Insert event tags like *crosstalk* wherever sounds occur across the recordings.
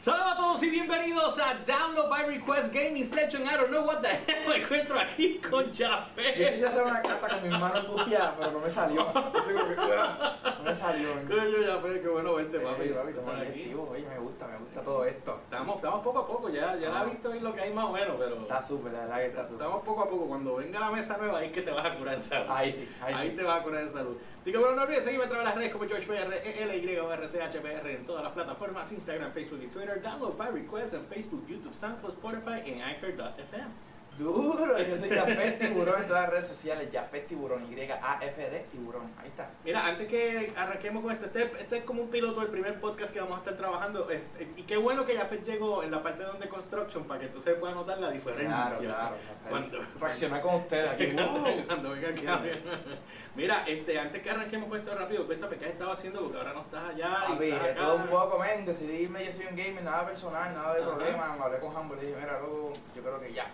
Saludos a todos y bienvenidos a Download by Request Gaming Session. I don't know what the hell me encuentro aquí con Yo Jafé. quise hacer una carta con mis manos bufiadas, pero no me salió. Yo No me salió. Coño, Jafé, qué bueno verte, papi. Oye, papi, toma Estar el aquí. activo. Oye, me gusta, me gusta todo esto. Estamos, estamos poco a poco, ya, ya la Ah. he visto y lo que hay más o menos, pero Está súper, la verdad que está súper. estamos poco a poco. Cuando venga la mesa nueva, ahí es que te vas a curar en salud. Ahí sí, ahí Ahí sí. te vas a curar en salud. Así que bueno, no olvides seguirme a través de las redes como GeorgePR, ELYRCHPR en todas las plataformas, Instagram, Facebook y Twitter. Download by Request en Facebook, YouTube, SoundCloud, Spotify y en Anchor.fm. Duro, yo soy Jafet Tiburón en todas las redes sociales. Jafet Tiburón, Y-A-F-D Tiburón. Ahí está. Mira, antes que arranquemos con esto, este, este es como un piloto del primer podcast que vamos a estar trabajando. eh, eh, y qué bueno que Jafet llegó en la parte donde construction para que entonces pueda notar la diferencia. Claro, claro. o sea, Cuando- Reaccionar con ustedes aquí. *laughs* ¡wow! Cuando venga aquí a ver. Mira, este, antes que arranquemos con esto rápido, cuéntame qué has estado haciendo porque ahora no estás allá. estás de acá. todo un poco, men, decidí irme, yo soy un gamer, nada personal, nada de Ajá. problema, me hablé con Humble y dije, mira, loco, yo creo que ya,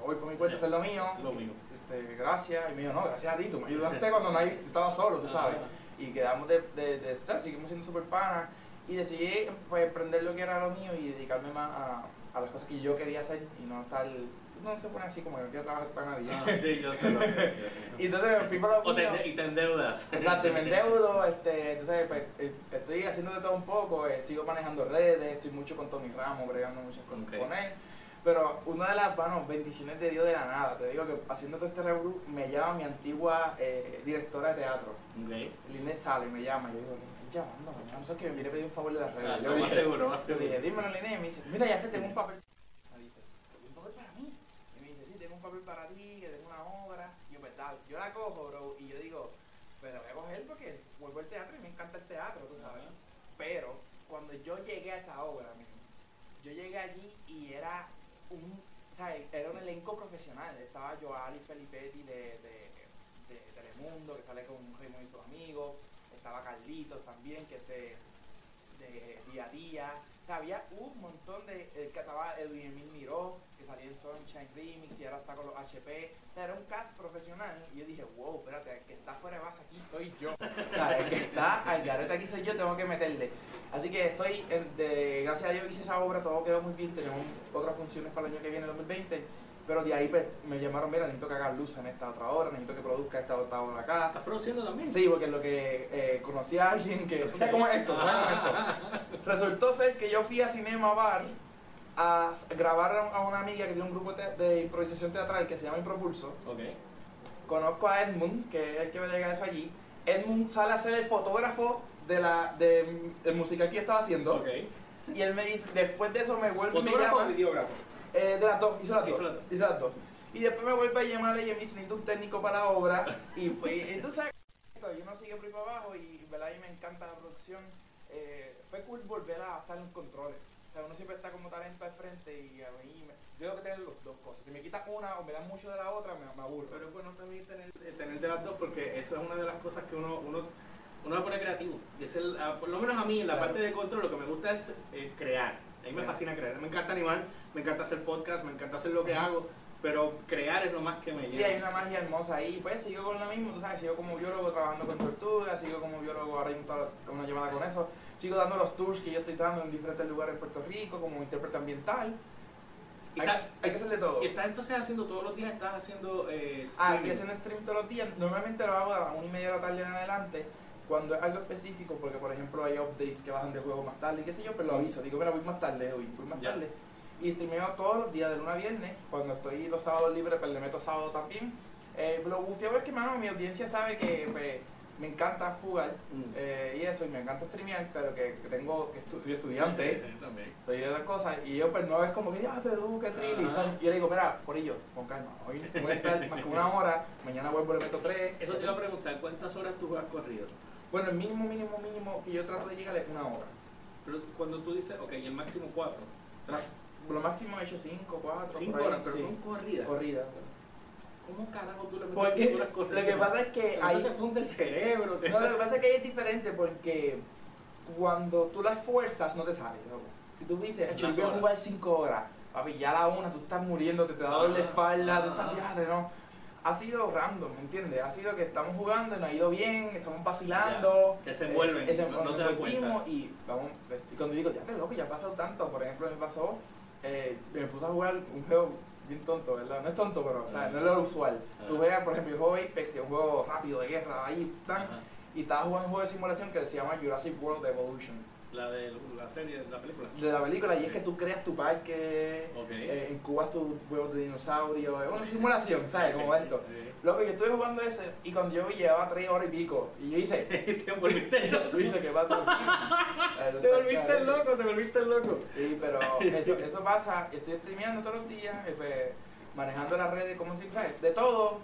me voy por mi cuenta a hacer lo mío, Lo mío. este, gracias, y me dijo, no, gracias a ti, tú me ayudaste cuando nadie estaba solo, tú sabes, y quedamos de, de, de estar, seguimos siendo super panas, y decidí pues emprender lo que era lo mío y dedicarme más a, a las cosas que yo quería hacer y no estar, no se pone así como que no quiero trabajar para nadie. Ah, *laughs* sí, yo sé lo que- Y entonces me fui por lo O te y te endeudas. Exacto, y me endeudo, este, entonces pues, eh, estoy haciendo de todo un poco, eh, sigo manejando redes, estoy mucho con Tony Ramos, bregando muchas cosas Ok. con él. Pero una de las bueno, bendiciones de Dios de la nada, te digo que haciendo todo este revolú, me llama mi antigua eh, directora de teatro, Ok. Linet Sale, me llama, yo digo, ¿qué llamando? No sé qué, me viene a pedir un favor de las redes. Ah, yo, no, dije, seguro, más yo dije, dímelo Linet, y me dice, mira ya que tengo un papel. Me dice, ¿tengo un papel para mí? Y me dice, sí, tengo un papel para ti, que tengo una obra. Y yo, pues dale, yo la cojo, bro, y yo digo, la voy a coger porque vuelvo al teatro y me encanta el teatro, tú sabes. Pero cuando yo llegué a esa obra, yo llegué allí y era un, sea, era un elenco profesional. Estaba Joali Felipetti de, de, de Telemundo, que sale con Raymond y sus amigos. Estaba Carlitos también, que es de, día a día. O había un montón de. Que estaba Edwin Emil Miró, que salía en Sunshine Remix y ahora está con los HP. O sea, era un cast profesional. Y yo dije, wow, espérate, el que está fuera de base aquí soy yo. *laughs* O sea, el que está al garete aquí soy yo, tengo que meterle. Así que estoy, de, gracias a Dios hice esa obra, todo quedó muy bien. Tenemos otras funciones para el año que viene, el 2020. Pero de ahí pues, me llamaron, mira, necesito que hagas luz en esta otra obra, necesito que produzca esta otra obra acá. ¿Estás produciendo también? Sí, porque lo que eh, conocí a alguien que. ¿tú sabes *laughs* cómo es esto? ¿Tú sabes cómo es esto? *laughs* Resultó ser que yo fui a Cinema Bar a grabar a una amiga que tiene un grupo de improvisación teatral que se llama Impropulso. Ok. Conozco a Edmund, que es el que me llega eso allí. Edmund sale a ser el fotógrafo de la de, del musical que yo estaba haciendo. Ok. Y él me dice, después de eso me vuelve y me ¿Fotógrafo o llama. videógrafo? Eh, de las dos, hizo las dos. Hizo las dos. Y después me vuelve a llamar y me dice, necesito un técnico para la obra. Y pues, *laughs* entonces, yo no sigo por ahí para abajo y, ¿verdad? y me encanta la producción. Eh, fue cool volver a estar en los controles. Sea, uno siempre está como talento al frente y a mí me, yo tengo que tener las dos cosas. Si me quitas una o me das mucho de la otra, me, me aburro. Pero es bueno también tener, eh, tener de las dos porque eso es una de las cosas que uno, uno, uno pone creativo. Y es el, por lo menos a mí en la Claro. parte de control lo que me gusta es eh, crear. A mí me fascina crear. Me encanta animar, me encanta hacer podcast, me encanta hacer lo que hago, pero crear es lo más que me Sí, llena. hay una magia hermosa ahí. Pues sigo con lo mismo, tú sabes, sigo como biólogo trabajando con tortugas, sigo como biólogo ahora mismo está una llamada con eso. Sigo dando los tours que yo estoy dando en diferentes lugares de Puerto Rico, como intérprete ambiental. Y Hay, que- hay que hacer de todo. Y estás entonces haciendo todos los días, estás haciendo eh, Ah, estoy haciendo stream todos los días. Normalmente lo hago a las 1 y media de la tarde en adelante. Cuando es algo específico, porque por ejemplo hay updates que bajan de juego más tarde y qué sé yo, pero lo aviso. Digo, mira, voy más tarde hoy, voy más Ya. tarde. Y streameo todos los días de luna a viernes. Cuando estoy los sábados libres, pues le meto sábado también. Eh, lo bufiado es que, mano, mi audiencia sabe que pues, me encanta jugar Mm. eh, y eso, y me encanta streamear, pero que, que tengo, que estu- soy estudiante. Sí, también. soy de las cosas y yo pues no es como que ya te trilli, Ajá. ¿sabes? Y yo le digo, mira, por ello, con calma, hoy voy a estar más que una hora, mañana vuelvo y le meto tres. Eso te iba a preguntar, ¿cuántas horas tú has corrido? Bueno, el mínimo, mínimo, mínimo que yo trato de llegar es una hora. Pero cuando tú dices, ok, el máximo cuatro. Por lo máximo he hecho cinco, cuatro, Cinco por ahí, horas, pero sí. son corridas. corrida. ¿Cómo carajo tú le metes horas lo corridas? que pasa es que Pero eso te funde el cerebro. Te... No, lo que *laughs* pasa es que ahí es diferente porque cuando tú la esfuerzas no te sale, loco. Si tú dices, "Echo, yo voy a jugar cinco horas, papi, ya a la una tú estás muriendo, te, te da dolor la Ah, espalda, tú ah. estás viajando, ¿no? ha sido random, ¿me entiendes? Ha sido que estamos jugando nos ha ido bien, estamos vacilando. Ya, que se envuelven, eh, no- no se dan cuenta. Y, vamos, y cuando digo, ya te loco, ya ha pasado tanto. Por ejemplo, me pasó, eh, me puse a jugar un juego bien tonto, ¿verdad? No es tonto, pero o sea, no es lo usual. Tú veas, por ejemplo, el juego Apex, que es un juego rápido de guerra, ahí, tan, y estaba jugando un juego de simulación que se llama Jurassic World Evolution. La de la serie, la película. De la película, y es que tú creas tu parque, Ok. eh, incubas tus huevos de dinosaurio, es una simulación, ¿sabes? Como esto. Loco, yo estuve jugando ese y cuando yo llevaba tres horas y pico. Y yo hice, *laughs* te volviste loco. *laughs* yo hice, ¿qué pasó? *laughs* Eh, Te volviste loco, te volviste loco. Sí, pero eso, eso pasa, estoy streameando todos los días, eh, pues, manejando las redes, como si, ¿sabes? De todo,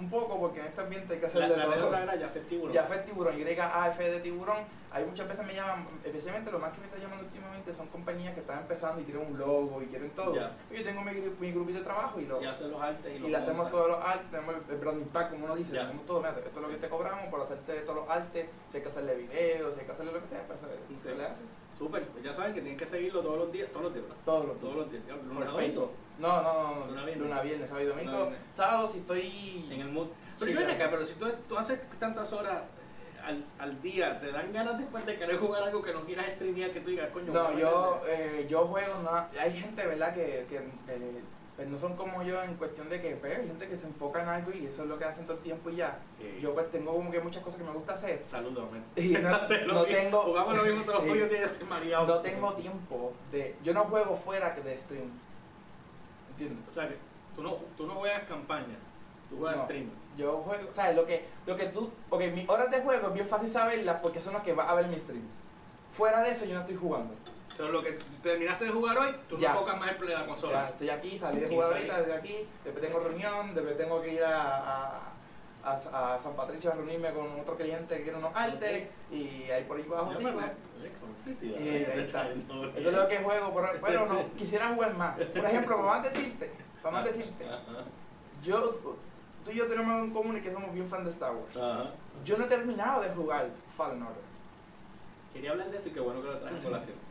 un poco, porque en este ambiente hay que hacer La, la otra era festivo. Ya fue tiburón, YAF de tiburón. Hay muchas veces me llaman, especialmente lo más que me está llamando últimamente son compañías que están empezando y quieren un logo y quieren todo. Ya. Yo tengo mi, mi grupito de trabajo y lo, Y hacer los artes y, y los le hacemos todos los artes, tenemos el branding pack, como uno dice, Ya. tenemos todo, mira, esto es lo que te cobramos por hacerte todos los artes, si hay que hacerle videos, si hay que hacerle lo que sea, pues se, se le hace. Súper, pues ya saben que tienen que seguirlo todos los días, todos los días, ¿verdad? Todos los Todos los días, ya, Por lunes a Facebook. domingo, No, no, no, no, Luna, viernes. luna, viernes, sábado y domingo. Luna. Sábado si estoy... en el mood. Pero Sí, yo ven claro. acá, pero si tú, tú haces tantas horas eh, al, al día, ¿te dan ganas después de querer jugar algo que no quieras streamear que tú digas, coño? No, yo, meterle"? eh, yo juego, no, hay gente, ¿verdad? Que, que eh, pues no son como yo en cuestión de que pues, hay gente que se enfoca en algo y eso es lo que hacen todo el tiempo y ya. Sí. Yo pues tengo como que muchas cosas que me gusta hacer Saludos, y no, *laughs* no tengo, Jugamos lo mismo todos los *laughs* estoy mareado. no tengo tiempo de, yo no juego fuera que de stream, ¿entiendes? O sea, que tú no, tú no juegas campaña, tú juegas No. stream. Yo juego, ¿sabes? Lo que, lo que tú, ok, mis horas de juego es bien fácil saberlas porque son las que vas a ver mi stream. Fuera de eso yo no estoy jugando. Pero lo que terminaste de jugar hoy, tú Ya. no tocas más el play de la Ya consola. estoy aquí, salí de jugar ahorita, desde aquí, después tengo reunión, después tengo que ir a, a, a- a San Patricio a reunirme con otro cliente que quiere unos artes y ahí por ahí abajo Ya. Y está. No, Eso es lo que juego, pero, pero no, *laughs* quisiera jugar más. Por ejemplo, para más decirte, para más decirte, yo, tú y yo tenemos algo en común y que somos bien fan de Star Wars. Ajá. Yo no he terminado de jugar Fallen Order. Quería hablar de eso y qué bueno que lo traes a colación.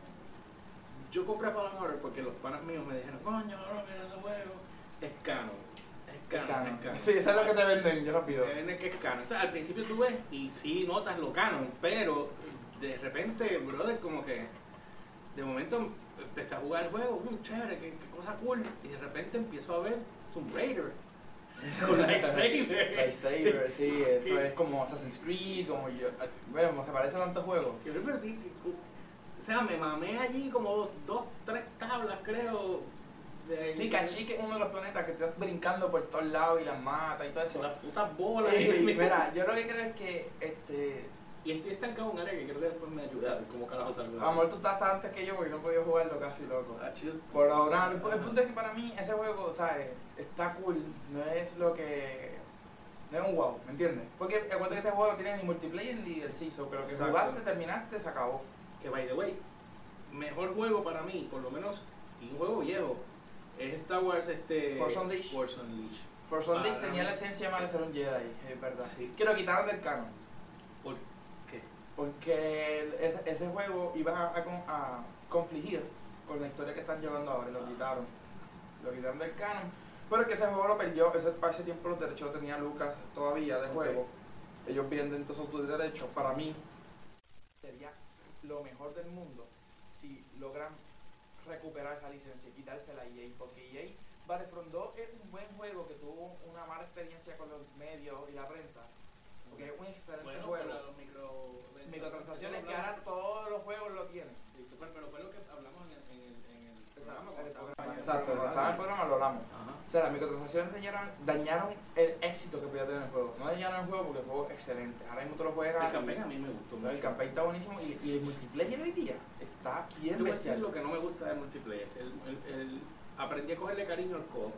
Yo compré Fallen Order porque los panas míos me dijeron, coño, no, mira ese juego. Es canon. Es canon, Canon. es canon. Sí, eso es lo que te venden, yo rápido. Te venden que es canon. O sea, al principio tú ves y sí notas lo canon, pero de repente, brother, como que de momento empecé a jugar el juego, un chévere, qué, qué cosa cool. Y de repente empiezo a ver Tomb Raider *laughs* con lightsaber. Lightsaber, sí, eso *laughs* es como Assassin's Creed, como yo. Bueno, se parece a tantos juegos. Yo me perdí. O sea, me mamé allí como dos, dos tres tablas, creo. De, Sí, Kashyyyk es uno de los planetas que estás brincando por todos lados y las mata y todo eso. Las putas bolas. Y, mira, yo lo que creo es que, este, Y estoy estancado en un área que creo que después me ayuda. como carajo amor, tú estás antes que yo porque no he podido jugarlo casi loco. Ah. Por ahora, el, pu- el punto es que para mí ese juego, ¿sabes? Está cool, no es lo que... No es un wow, ¿me entiendes? Porque acuérdate que este juego tiene ni multiplayer ni el CISO, pero que Exacto. jugaste, terminaste, se acabó. Que by the way, mejor juego para mí, por lo menos, y un juego viejo, es Star Wars este. Force Unleashed. Force Unleashed. Force Unleashed tenía la esencia más de ser un Jedi, es verdad. Sí. Que lo quitaron del canon. ¿Por qué? Porque ese, ese juego iba a, a con- a confligir con la historia que están llevando ahora y lo quitaron. Lo quitaron del canon. Pero es que ese juego lo perdió, ese, para ese tiempo los derechos los tenía Lucas todavía de juego. Ellos venden todos sus derechos. Para mí sería lo mejor del mundo si logran recuperar esa licencia y quitársela a EA. Porque EA Battlefront 2 es un buen juego que tuvo una mala experiencia con los medios y la prensa. Porque es un excelente Bueno, juego. los micro, Microtransacciones que ahora todos los juegos lo tienen. Christopher, pero fue lo que hablamos en el, en el, en el programa. Exacto, cuando estábamos en el Exacto, cuando estaba en el programa lo hablamos. O sea, las microtransacciones dañaron, dañaron el éxito que podía tener el juego. No dañaron el juego porque el juego es excelente. Ahora mismo tú lo juegas. El campaign a mí me gustó mucho. El campaign está buenísimo y, y el multiplayer hoy día está bien Te voy a decir lo que no me gusta del multiplayer. El, el, el- aprendí a cogerle cariño al co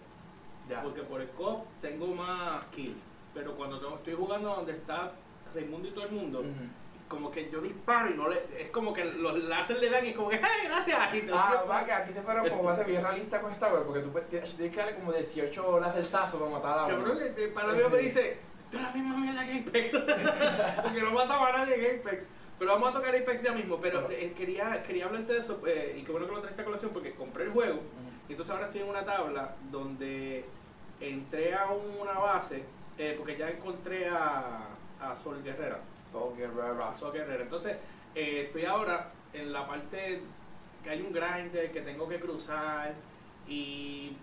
Ya. Porque por el co tengo más kills. Pero cuando tengo- estoy jugando donde está Raimundo y todo el mundo, Ujú. Como que yo disparo y no le. Es como que los láser le dan y es como que, ¡ay, gracias! Y te Ah, va, que aquí se fueron como base bien realista con Star Wars, porque tú puedes- tienes que darle como 18 horas del sazo para matar a uno. Cabrón, este, para mí me *laughs* dice, es la misma mierda que Apex. *laughs* Porque no mataba a nadie en Apex. Pero vamos a tocar Apex ya mismo. Pero eh, quería, quería hablarte de eso eh, y qué bueno que lo trajiste a colación porque compré el juego. Y entonces ahora estoy en una tabla donde entré a una base, eh, porque ya encontré a, a Sol Guerrera. So Guerrera. Guerrera. Entonces, eh, estoy ahora en la parte que hay un grinder que tengo que cruzar y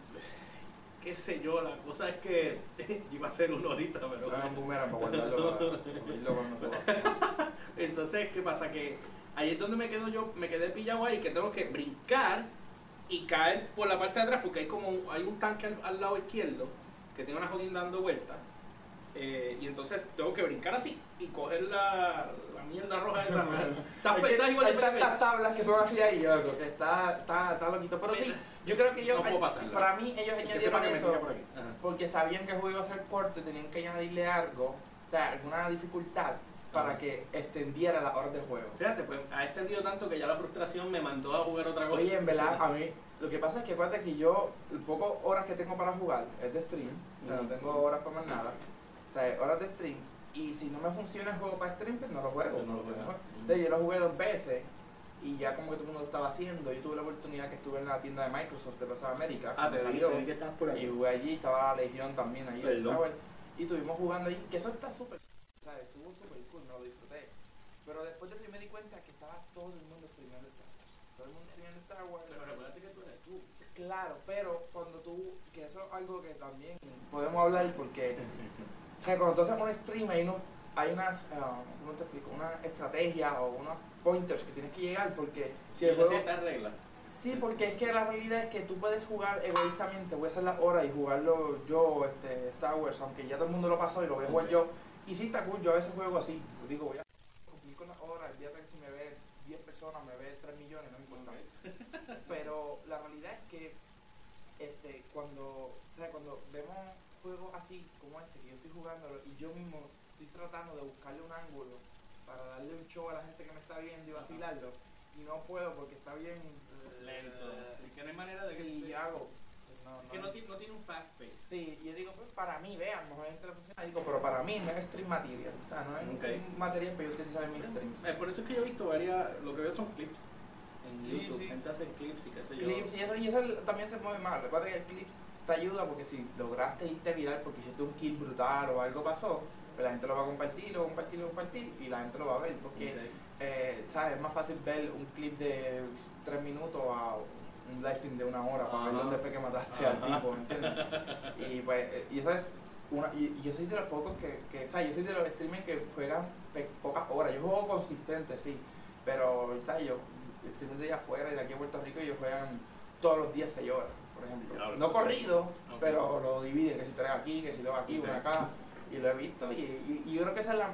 qué sé yo, la cosa es que *laughs* iba a ser una horita, pero... Boomerang para guardarlo para subirlo cuando suba. *laughs* Entonces, ¿qué pasa? Que ahí es donde me quedo yo, me quedé pillado ahí, que tengo que brincar y caer por la parte de atrás, porque hay como un, hay un tanque al, al lado izquierdo que tiene una jodida dando vueltas. Eh, y entonces tengo que brincar así y coger la, la mierda roja esa. Está, Es que está igual de hay tantas tablas que son así ahí, yo creo que está, está, está loquito. Pero sí, yo creo que ellos, No pasarla. para mí, ellos añadieron que eso por porque sabían que el juego iba a ser corto y tenían que añadirle algo, o sea, alguna dificultad para Ajá. que extendiera las horas del juego. Fíjate, pues ha extendido tanto que ya la frustración me mandó a jugar otra cosa. Oye, en verdad, a mí, lo que pasa es que acuérdate que yo, el poco horas que tengo para jugar es de stream, no tengo horas para más nada, o sea, horas de stream, y si no me funciona el juego para stream, pues no lo juego. No lo juegas. Entonces, yo lo jugué dos veces, y ya como que todo el mundo lo estaba haciendo, yo tuve la oportunidad que estuve en la tienda de Microsoft de Plaza América, Ah, te salió, te vi que estás por y ahí. jugué allí, estaba la Legión también ahí, estaba- y estuvimos jugando allí, que eso está súper, o sea, estuvo súper cool, me lo disfruté. Pero después de eso yo me di cuenta que estaba todo el mundo streameando Star Wars. Todo el mundo streameando Star Wars. Pero recuérdate que tú eres tú. Claro, pero cuando tú, que eso es algo que también podemos hablar porque, *laughs* sea, cuando tú haces un stream hay, unos, hay unas, ¿cómo te explico? Una estrategia o unos pointers que tienes que llegar porque si el juego... reglas. Sí, porque es que la realidad es que tú puedes jugar egoístamente, voy a hacer las horas y jugarlo yo, este, Star Wars, aunque ya todo el mundo lo pasó y lo voy a jugar yo. Y sí está cool, yo a veces juego así, digo, voy a cumplir con las horas, el día que si me ve 10 personas, me ve 3 millones, no me importa. Pero la realidad es que este, cuando, o sea, cuando vemos juegos así como este, que yo estoy jugándolo y yo mismo estoy tratando de buscarle un ángulo para darle un show a la gente que me está viendo y Ajá. vacilarlo, y no puedo porque está bien Lento. eh, Es que no hay manera de que. Sí, yo hago. No, es que no, tiene- no tiene un fast pace. Sí, yo digo, pues para mí, vean, mejor funciona. Digo, pero para mí no es stream material. O sea, no es Ok. un material para yo utilizar en mis streams. Eh, por eso es que yo he visto varias. Lo que veo son clips en Sí, YouTube. sí. Gente hace clips y qué sé yo. Clips y eso, y eso también se mueve más. Recuerda que el clip te ayuda porque si lograste irte viral porque hiciste un kill brutal o algo pasó, pues la gente lo va a compartir, lo va a compartir, lo va a compartir y la gente lo va a ver. Porque, eh, ¿sabes? Es más fácil ver un clip de 3 minutos a un live de una hora para ver dónde fue que mataste al tipo, ¿me entiendes? Y pues, eh, y esa es una, y, y yo soy de los pocos que, que, o sea, yo soy de los streamers que juegan pe- pocas horas. Yo juego consistente, sí, pero, ¿sabes? Yo estoy de allá afuera y de aquí a Puerto Rico y ellos juegan todos los días 6 horas, por ejemplo. No eso corrido, pero lo dividen, que si tres aquí, que si dos aquí, una acá, y lo he visto. Y, y- y yo creo que esa es la,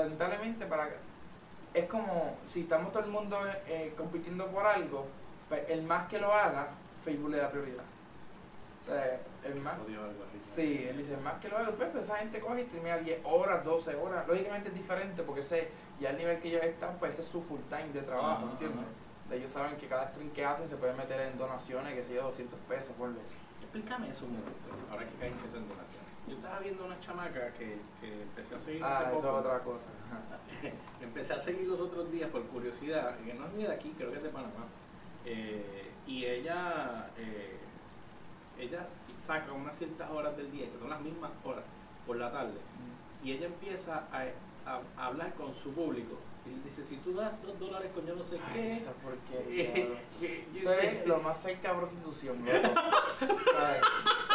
lamentablemente, para es como si estamos todo el mundo eh, compitiendo por algo, pues el más que lo haga, Facebook le da prioridad. O sea, el más. Sí, él dice, el más que lo haga, pues, pues, esa gente coge y streamea 10 horas, 12 horas. Lógicamente es diferente porque ese, ya el nivel que ellos están, pues ese es su full time de trabajo, Ajá, ¿entiendes? Ellos saben que cada stream que hacen se puede meter en donaciones, que si 200 pesos, por Explícame eso un momento, ahora que caen eso en donaciones. Yo estaba viendo una chamaca que, que empecé a seguir Ah, hace eso es poco. otra cosa. Ajá. *laughs* empecé a seguir los otros días por curiosidad, que no es ni de aquí, creo que es de Panamá. Eh, y ella, eh, ella saca unas ciertas horas del día, que son las mismas horas, por la tarde, y ella empieza a, a- a hablar con su público. Y dice, si tú das dos dólares con yo no sé qué, esa porquería, *laughs* bro. que yo- Eso es lo más cerca *laughs* de prostitución, loco. ¿Sabes?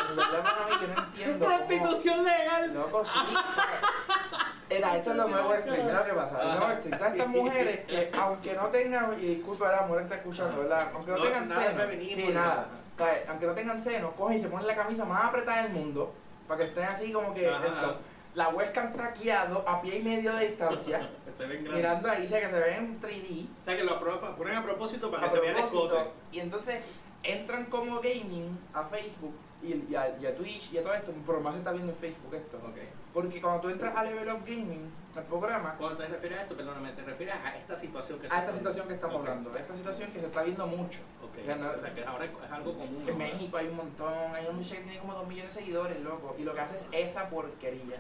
En verdad, mano, a mí que no entiendo. prostitución legal. Loco, sí, ¿sabes? Era, esto es lo nuevo stream, mira lo que pasa. El nuevo stream, todas estas mujeres que, *laughs* aunque no tengan, y disculpa la mujer está escuchando, ¿verdad? Aunque no, No, tengan nada seno, sí, ni nada. nada. ¿sabes? Aunque no tengan seno, cogen y se ponen la camisa más apretada del mundo, para que estén así como que Ajá. La webcam traqueado a pie y medio de distancia, *laughs* Se ven grandes. mirando ahí, o sea, que se ven en 3D. O sea que lo ponen a propósito para a que se vea el propósito, escote. Y entonces entran como gaming a Facebook y, y a, y a Twitch y a todo esto, pero más se está viendo en Facebook esto. Ok. Porque cuando tú entras a Level Up Gaming, el programa, Cuando te refieres a esto, perdóname, te refieres a esta situación que a esta situación que estamos Ok. hablando, a esta situación que se está viendo mucho. Ok. Ya no- O sea que ahora es es algo común. En ¿no? México hay un montón, hay un muchacho que tiene como 2 millones de seguidores, loco, y lo que hace es esa porquería.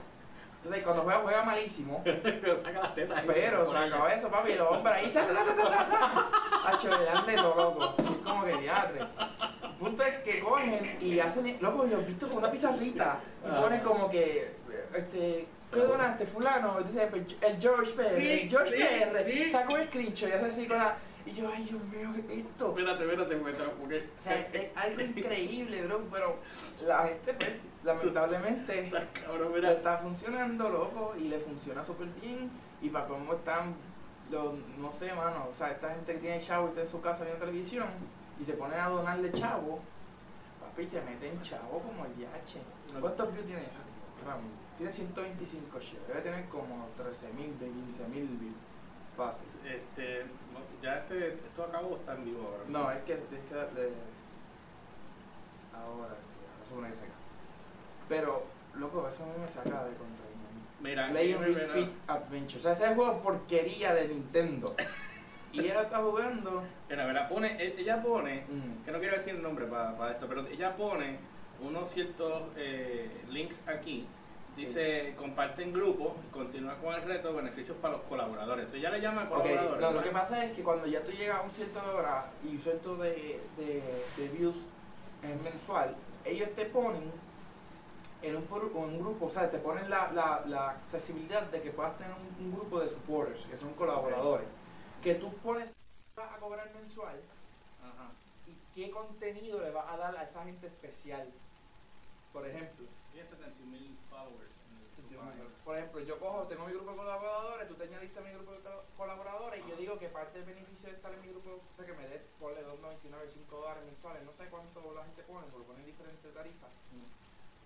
Entonces cuando juega, juega malísimo, *laughs* Pero saca las tetas. pero acabó eso, papi, y los hombres ahí, ta, ta, ta, ta, ta, Hacho, de todo, loco. Es como que diatre. El punto es que cogen y hacen, loco, yo he visto con una pizarrita y Ah. ponen como que, este, ¿qué donaste, fulano? Pues, el George PR, Sí, el George sí, PR, sí. saca un screenshot y hace así con la, y yo, ay, Dios mío, ¿qué es esto? Espérate, espérate, porque. O sea, es algo increíble, bro, pero la gente, pues, lamentablemente, *laughs* Está cabrón, le mira. está funcionando, loco, y le funciona súper bien, y para cómo están, los, no sé, mano, o sea, esta gente que tiene chavo y está en su casa viendo televisión, y se ponen a donarle chavo, papi, te meten chavo como el DH. ¿Cuántos views tiene esa? Tiene 125 shares, debe tener como 13 mil, 15 mil views. Fácil. Este, ya este, esto acabó está en vivo ahora. No, es que es que darle. Ahora sí, ahora se pone que se acaba. Pero, loco, eso a mí me saca de contra. Mira, Play Ring. Fit Adventure. O sea, ese juego es porquería de Nintendo. y él está jugando. Mira, mira, pone, e- ella pone, Mm. que no quiero decir el nombre para esto, pero ella pone unos ciertos eh, links aquí. Dice, comparte en grupo, continúa con el reto, beneficios para los colaboradores. Eso ya le llama colaboradores. no, lo ¿verdad? que pasa es que cuando ya tú llegas a un cierto hora y un cierto de, de, de views en mensual, ellos te ponen en un, por- un grupo, o sea, te ponen la, la, la accesibilidad de que puedas tener un, un grupo de supporters, que son colaboradores, que tú pones a cobrar mensual Ajá. y qué contenido le vas a dar a esa gente especial. Por ejemplo, Tiene 70 mil followers. por ejemplo, yo cojo, tengo mi grupo de colaboradores, tú te añadiste a mi grupo de col- colaboradores y yo digo que parte del beneficio de estar en mi grupo es que me des, ponle 2.99, 5 dólares mensuales, no sé cuánto la gente pone, porque ponen diferentes tarifas.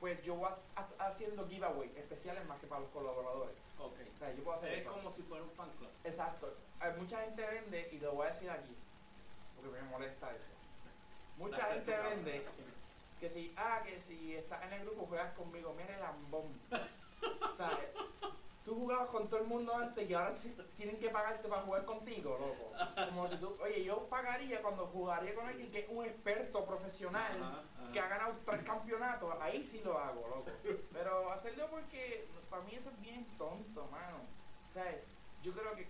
Pues yo voy a- a- haciendo giveaway especiales más que para los colaboradores. Ok. O sea, yo puedo hacer Es eso. como si fuera un fan club. Exacto. Hay mucha gente vende, y lo voy a decir aquí, porque me molesta eso. Mucha gente vende que si, ah, que si estás en el grupo juegas conmigo, mira el lambón. *laughs* o sea, tú jugabas con todo el mundo antes y ahora tienen que pagarte para jugar contigo, loco. Como si tú, oye, yo pagaría cuando jugaría con alguien que es un experto profesional Ajá, ajá. que ha ganado tres campeonatos, ahí sí lo hago, loco. Pero hacerlo porque para mí eso es bien tonto, mano. O sea, yo creo que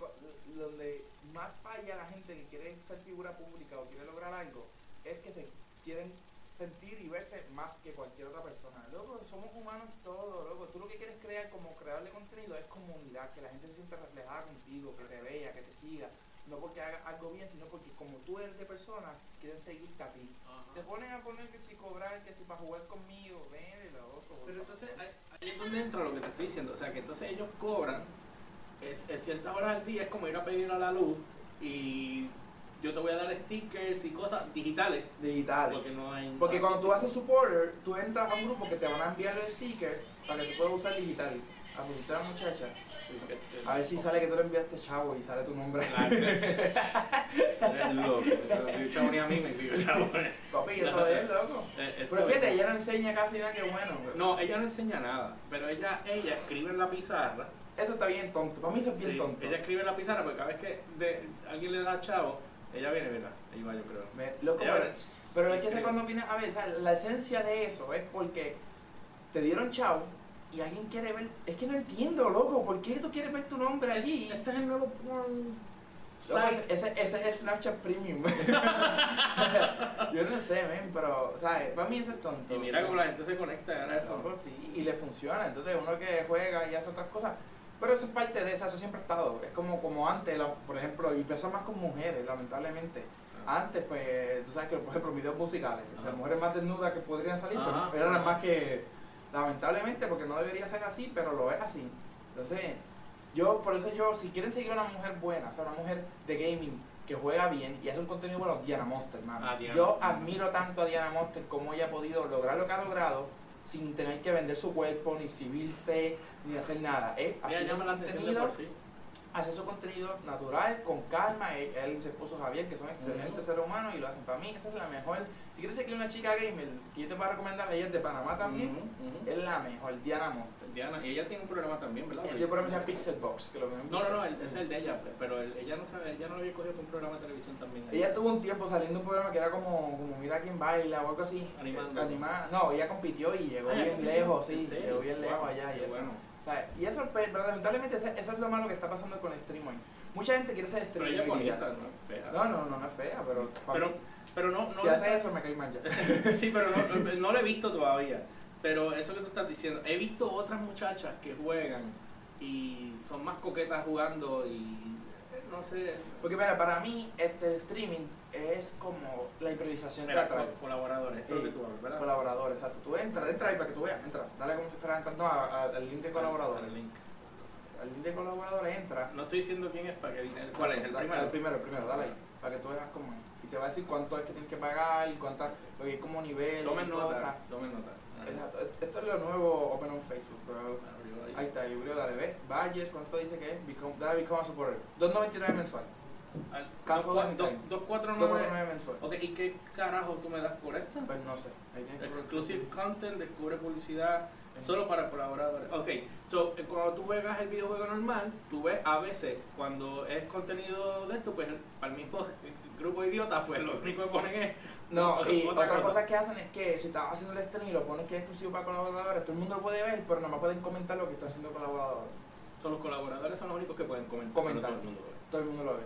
donde más falla la gente que quiere ser figura pública o quiere lograr algo es que se quieren sentir y verse más que cualquier otra persona. Loco, somos humanos todos, loco. Tú lo que quieres crear como creador de contenido es comunidad, que la gente se sienta reflejada contigo, que te vea, que te siga. No porque haga algo bien, sino porque como tú eres de persona, quieren seguirte a ti. Ajá. Te ponen a poner que si cobrar, que si para jugar conmigo, ven y lo otro. Pero entonces, ahí es donde entra lo que te estoy diciendo. O sea, que entonces ellos cobran, es, es ciertas horas al día, es como ir a pedir a la luz y yo te voy a dar stickers y cosas digitales. Digitales. Porque no hay. Porque cuando tú haces supporter, tú entras a un grupo que te van a enviar el sticker para que tú puedas usar digital. Apuntar a la muchacha. físico. A ver si sale que tú le enviaste chavo y sale tu nombre. Claro. Eres loco. Yo chavo ni a mí me chavo. Papi, eso es loco. Eh, esto Pero fíjate, es- ella no enseña casi nada que bueno. bro. No, ella no enseña nada, pero ella, ella escribe en la pizarra. Eso está bien tonto. Para mí eso es bien tonto. ella escribe en la pizarra porque cada vez que de- alguien le da chavo, ella viene, mira, ahí va yo creo. Me- loco, pero, viene, pero es que ese cuando viene a ver, o sea, la esencia de eso es porque te dieron chavo y alguien quiere ver. Es que no entiendo, loco. ¿Por qué tú quieres ver tu nombre allí? Este es el nuevo Loco, ese, ese es Snapchat Premium. *laughs* *laughs* Yo no sé, men, pero, ¿sabes? Para mí eso es tonto. Y mira cómo la gente se conecta ahora Eso, sí, y le funciona. Entonces, uno que juega y hace otras cosas. Pero eso es parte de eso, eso siempre ha estado. Es como, como antes, la- por ejemplo, y pasa más con mujeres, lamentablemente. Antes, pues, tú sabes que, por ejemplo, videos musicales, o sea, Ajá. mujeres más desnudas que podrían salir, pues, Ajá. eran más que, lamentablemente, porque no debería ser así, pero lo es así. Entonces, yo, por eso yo, si quieren seguir a una mujer buena, o sea, una mujer de gaming que juega bien y hace un contenido bueno, Diana Monster, hermano. Ah, Diana yo admiro tanto a Diana Monster como ella ha podido lograr lo que ha logrado sin tener que vender su cuerpo, ni civilse, ni hacer nada. Es Ella hacer llama su la atención de contenido, por sí. Hacer su contenido natural, con calma. Él, y su esposo Javier, que son excelentes seres humanos y lo hacen. Para mí, esa es la mejor. Si quieres seguir una chica gamer, que yo te voy a recomendar, ella es de Panamá también, es la mejor, Diana Monster. Tiene- y ella tiene un programa también, ¿verdad? Yo por ejemplo se llama Pixelbox, que lo No, no, no, el- es el de ella, pero el- ella no sabe, ella no lo había cogido con un programa de televisión también. Ella tuvo un tiempo saliendo un programa que era como, como Mira quién baila o algo así. Animando. Animada. No, ella compitió y llegó Ah, ella bien lejos, ¿En sí. Llegó bien lejos allá y eso. bueno. ¿Sabes? Y eso, pero lamentablemente, eso, es lo malo que está pasando con el streaming. Mucha gente quiere ser Pero streamer. ella hoy día. bonita, no es fea. No, no, no, no es fea, pero, Pero- mí- Pero no, no si hace eso, me cae mal ya. *laughs* sí, pero no, no lo he visto todavía. Pero eso que tú estás diciendo, he visto otras muchachas que juegan y son más coquetas jugando y no sé. Porque mira, para mí este streaming es como la improvisación Mira, teatral. co- colaboradores, esto es lo que tú hablas, ¿verdad? Colaboradores, exacto. Tú entras, entra ahí para que tú veas, entra. Dale como si fueras entrando a- a- al link de colaboradores. Al link. Al link de colaboradores entra. No estoy diciendo quién es para que ¿Cuál es? El Exacto, primero. El primero, el primero, dale ahí. Para que tú veas cómo es. Y te va a decir cuánto es que tienes que pagar y cuántas, porque hay como niveles Tomen nota, cosas. tomen nota. Exacto. Esto es lo nuevo Open on Facebook, bro. Ahí. Está, Julio, dale, ve. Valles, ¿cuánto dice que es? Become, dale, become a supporter. 2.99 mensual. Al- Caso dos cua- de dos- time. 249. 2.99 mensual. Ok, ¿y qué carajo tú me das por esto? Pues no sé. Ahí Exclusive content, descubre publicidad, solo para colaboradores. Ok, so, eh, cuando tú juegas el videojuego normal, tú ves a veces, cuando es contenido de esto, pues el mismo *laughs* grupo de idiotas, pues lo único que ponen es... No, *laughs* y otra cosa. cosa que hacen es que si estás haciendo el stream y lo pones que es exclusivo para colaboradores, todo el mundo lo puede ver, pero nada más pueden comentar lo que está haciendo colaboradores. Son los colaboradores son los únicos que pueden comentar. Comentar. todo el mundo lo ve. Todo el mundo lo ve.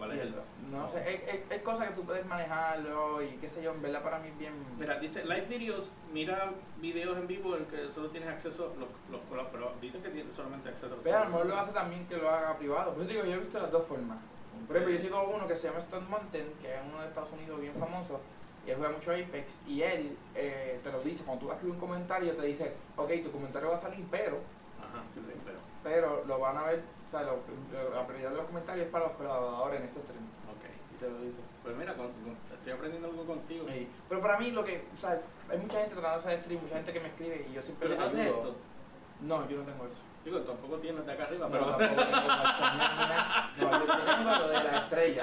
¿Cuál Y es el? No sé, hay, hay- hay cosas que tú puedes manejarlo y qué sé yo, en verdad para mí es bien... Mira, dice live videos, mira videos en vivo en que solo tienes acceso, los, los, los- pero dicen que tienes solamente acceso a los Pero a lo mejor lo hace también que lo haga privado. Digo, yo he visto las dos formas. Por ejemplo, yo sigo uno que se llama Stone Mountain, que es uno de Estados Unidos bien famoso, y él juega mucho Apex, y él eh, te lo dice, cuando tú vas a escribir un comentario, te dice, ok, tu comentario va a salir, pero, pero. pero lo van a ver, o sea, lo- lo- la prioridad de los comentarios es para los colaboradores en ese stream. Ok. Y te lo dice. Pues mira, con- con- estoy aprendiendo algo contigo. Sí. Pero para mí lo que, o sea, hay mucha gente tratando de hacer stream, mucha gente que me escribe y yo siempre ¿Pero les haces esto? No, yo no tengo eso. Digo, tampoco tienes de acá arriba, Pero pero. tampoco tengo. No, yo tengo lo de la estrella.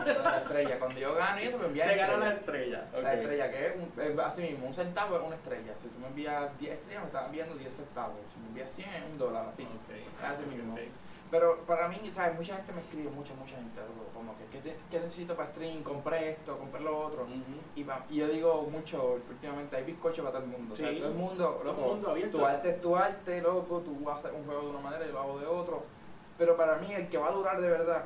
Lo de la estrella. Cuando yo gano y eso me envían Te gana la estrella. estrella. La estrella, que es, un, es así mismo, un centavo es una estrella. Si tú me envías 10 estrellas, me estás enviando 10 centavos. Si me envías 100, es un dólar, así. Ok. Así mismo. Pero para mí, ¿sabes? Mucha gente me escribe, mucha, mucha gente, como que, ¿qué, te- qué necesito para stream? Compré esto, compré lo otro. Y, pa- y yo digo mucho, últimamente hay bizcocho para todo el mundo. O sea, todo el mundo, Todo el loco, mundo abierto. tu arte es tu arte, loco, tú haces un juego de una manera y lo hago de otro. Pero para mí el que va a durar de verdad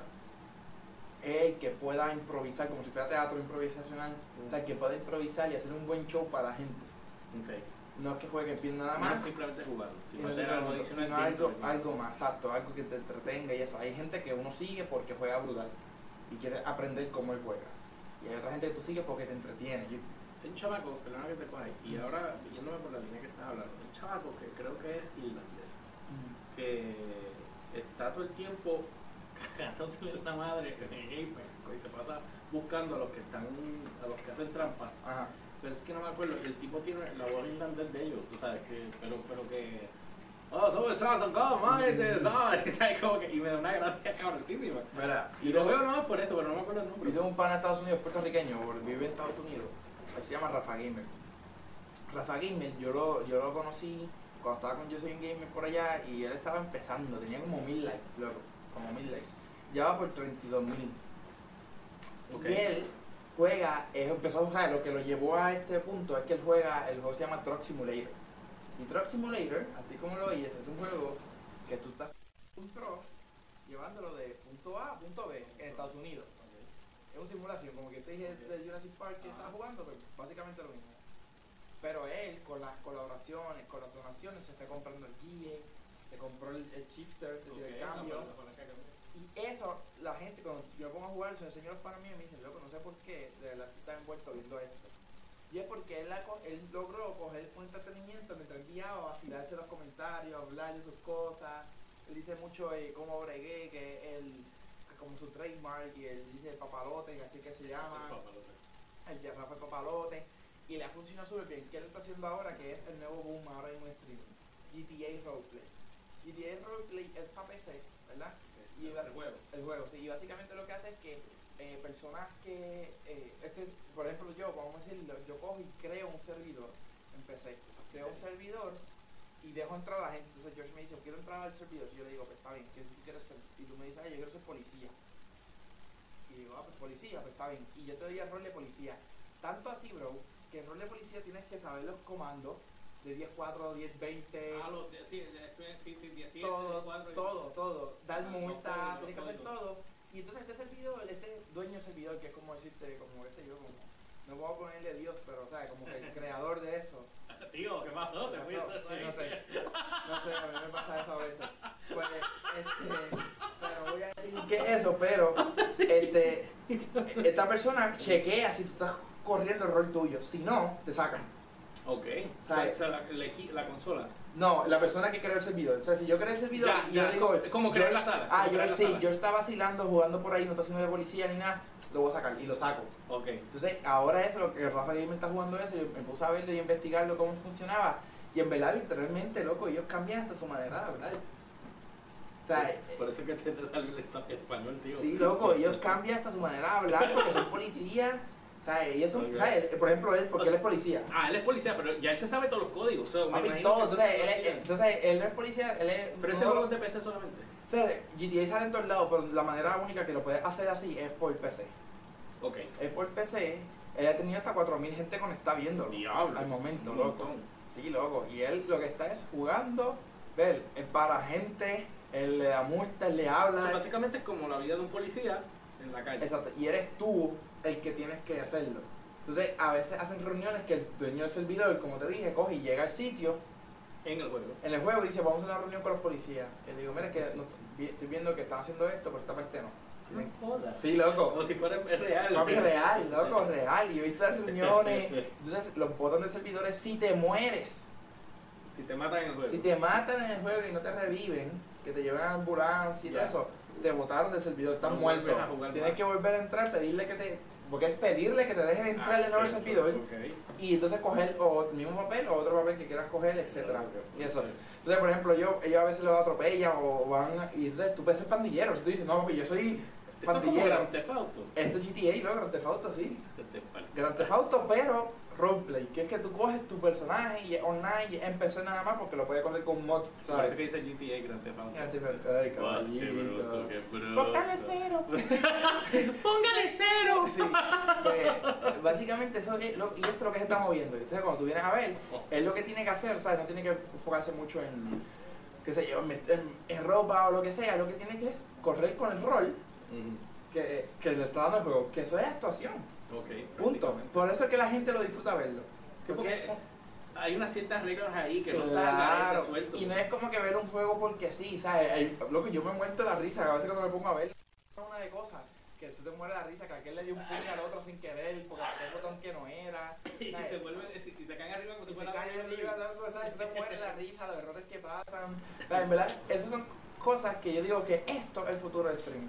es el que pueda improvisar, como si fuera teatro improvisacional. O sea, el que pueda improvisar y hacer un buen show para la gente. Ok. No es que juegue bien nada No es más, simplemente jugar, sino sino, hacer algo sino algo, algo más, exacto, algo que te entretenga y eso. Hay gente que uno sigue porque juega brutal y quiere aprender cómo él juega. Y hay otra gente que tú sigues porque te entretiene. Yo- Hay un chavaco, perdona que te coja ahí, y ahora yéndome por la línea que estás hablando, un chavaco que creo que es irlandés, que está todo el tiempo *laughs* cagándose en la madre en Apex y se pasa buscando a los que están, a los que hacen trampa. Ajá. Pero es que no me acuerdo, el tipo tiene la voz irlandés de ellos, tú sabes, que, pero, pero que. Oh, somos Santos, ¿cómo. *laughs* Como que- Y me da una gracia cabroncísima. Mira, Y lo veo nada más por eso, pero no me acuerdo el Yo nombre. tengo un pana en Estados Unidos, puertorriqueño, porque vive en Estados Unidos. Él se llama Rafa Gamer. Rafa Gamer, yo lo, yo lo conocí cuando estaba con Yo Soy un Gamer por allá y él estaba empezando, tenía como mil likes, loco, como mil likes. Ya va por 32 mil. Y él juega, él empezó a jugar, lo que lo llevó a este punto es que él juega, el juego se llama Truck Simulator. Y Truck Simulator, así como lo oyes, es un juego que tú estás un truck llevándolo de punto A a punto B en Estados Unidos. Es una simulación, como que te dije de Jurassic Park que estaba jugando, pero básicamente lo mismo. Pero él, con las colaboraciones, con las donaciones, se está comprando el guía, se compró el, el shifter, se dio el cambio. Y eso, la gente, cuando yo pongo a jugar, se los para mí y me dicen, loco, no sé por qué, de verdad está envuelto viendo esto. Y es porque él, la él logró coger un entretenimiento mientras él guiaba, vacilarse los comentarios, hablar de sus cosas. Él dice mucho eh, cómo bregué, que es el, que como su trademark, y él dice el papalote, que así que se llama el Jeff Rafa Papalote y le ha funcionado súper bien. ¿Qué él está haciendo ahora? Que es el nuevo boom ahora en un streaming. GTA Roleplay. GTA Roleplay es para PC, ¿verdad? Y el juego. El juego, sí. Y básicamente lo que hace es que eh, personas que, eh, este, por ejemplo yo, vamos a decirlo, yo cojo y creo un servidor en PC. Creo un servidor y dejo entrar a la gente. Entonces George me dice, quiero entrar al servidor. Y yo le digo, pues está bien, ¿qué tú quieres ser? Y tú me dices, ay, yo quiero ser policía. Y digo, ah, pues policía, pues está bien. Y yo te doy el rol de policía. Tanto así, bro, que el rol de policía tienes que saber los comandos de 10-4, 10-20, Ah, los sí, sí, sí, 17, todo, 4, todo, todo. Dar Ah, multa, tienes que hacer todo. Y entonces este servidor, este dueño del servidor, que es como decirte, como sé yo, como no puedo ponerle Dios, pero, ¿sabes? Como que el *laughs* creador de eso. Tío, ¿qué pasó? Te sí, ahí. no sé. No sé, a mí me pasa eso a veces. Pues, este, pero voy a decir que eso, pero, este, esta persona chequea si tú estás corriendo el rol tuyo. Si no, te sacan. Ok. O sea, sea, la, la equi- la consola. No, la persona que creó el servidor. O sea, si yo creo el servidor, Ya, y ya, yo digo, como yo- crear la sala, Ah, yo sí, sala. yo estaba vacilando, jugando por ahí, no está haciendo de policía ni nada, lo voy a sacar y lo saco. Ok. Entonces, ahora eso, lo que Rafa Gamer está jugando eso, yo me puse a verlo y a investigarlo cómo funcionaba. Y en verdad, literalmente, loco, ellos cambian hasta su manera, ¿verdad? O sea, eh, Por eso que te, te salió el español, tío. sí, loco, ellos *laughs* cambian hasta su manera de hablar porque son policías. *laughs* O sea, ellos son, Ok. o sea, él- por ejemplo, él, porque él es policía. Ah, él es policía, pero ya él se sabe todos los códigos. o sea, me todo, entonces él, es, entonces él es policía, él es... Pero ese juego es de PC solamente. O sea, GTA sale en todos lados, pero la manera única que lo puedes hacer así es por PC. Ok. Es por PC, él ha tenido hasta 4.000 gente conectada viéndolo. Diablo. Al momento, loco. Sí, loco. Y él lo que está es jugando, ver, es para gente, él le da multa, él le O sea, habla. básicamente es como la vida de un policía en la calle. Exacto. Y eres tú el que tienes que hacerlo. Entonces, a veces hacen reuniones que el dueño del servidor, como te dije, coge y llega al sitio, En el juego. en el juego y dice, vamos a una reunión con los policías. Y le digo, mira, que no- estoy viendo que están haciendo esto, pero esta parte no. Tienen- jodas. Sí, loco. Como si fuera es real. Papi, real, *laughs* loco, real. Y he visto las reuniones. Entonces, los botones del servidor es si te mueres. Si te matan en el juego. Si te matan en el juego y no te reviven, que te llevan a ambulancia y todo eso, te botaron del servidor, estás No muerto. Tienes más. que volver a entrar, pedirle que te. Porque es pedirle que te dejen entrar en el nuevo ok. y entonces coger o el mismo papel o otro papel que quieras coger, etcétera. Ok. Y eso. Entonces, por ejemplo, yo, ellos a veces los atropellan o van. Y entonces tú puedes ser pandillero. Si tú dices, no, papi, yo soy Esto es como pandillero. Grand Theft Auto. Esto es GTA, ¿no? Grand Theft Auto, sí. Grand Theft Auto, pero roleplay, que es que tú coges tu personaje y es online y PC nada más porque lo puedes correr con mods, ¿sabes? eso que dice GTA Grand Theft Auto. Grand Theft Auto, ay, caballito. Póngale cero. *laughs* ¡Póngale cero! Sí, pues, básicamente eso es lo, y esto es lo que se está moviendo. Entonces cuando tú vienes a ver, es lo que tiene que hacer, o sea, no tiene que enfocarse mucho en, qué sé yo, en, en- en ropa o lo que sea, lo que tiene que es correr con el rol que, que le está dando el juego, que eso es actuación, Ok. punto. Por eso es que la gente lo disfruta verlo. Sí, porque hay unas ciertas reglas ahí que no están Claro, resueltas. y no es como que ver un juego porque sí, ¿sabes? Hay- Loco, yo me muerto la risa a veces cuando me pongo a ver una de cosas que tú te mueres la risa, que aquel le dio un puño al otro sin querer porque el botón que no era. *laughs* Y se vuelven, y se caen arriba Y si se fuera cae arriba, ¿sabes? Tú te mueres la risa, los errores que pasan. ¿sabes? En verdad, esas son cosas que yo digo que esto es el futuro del streaming.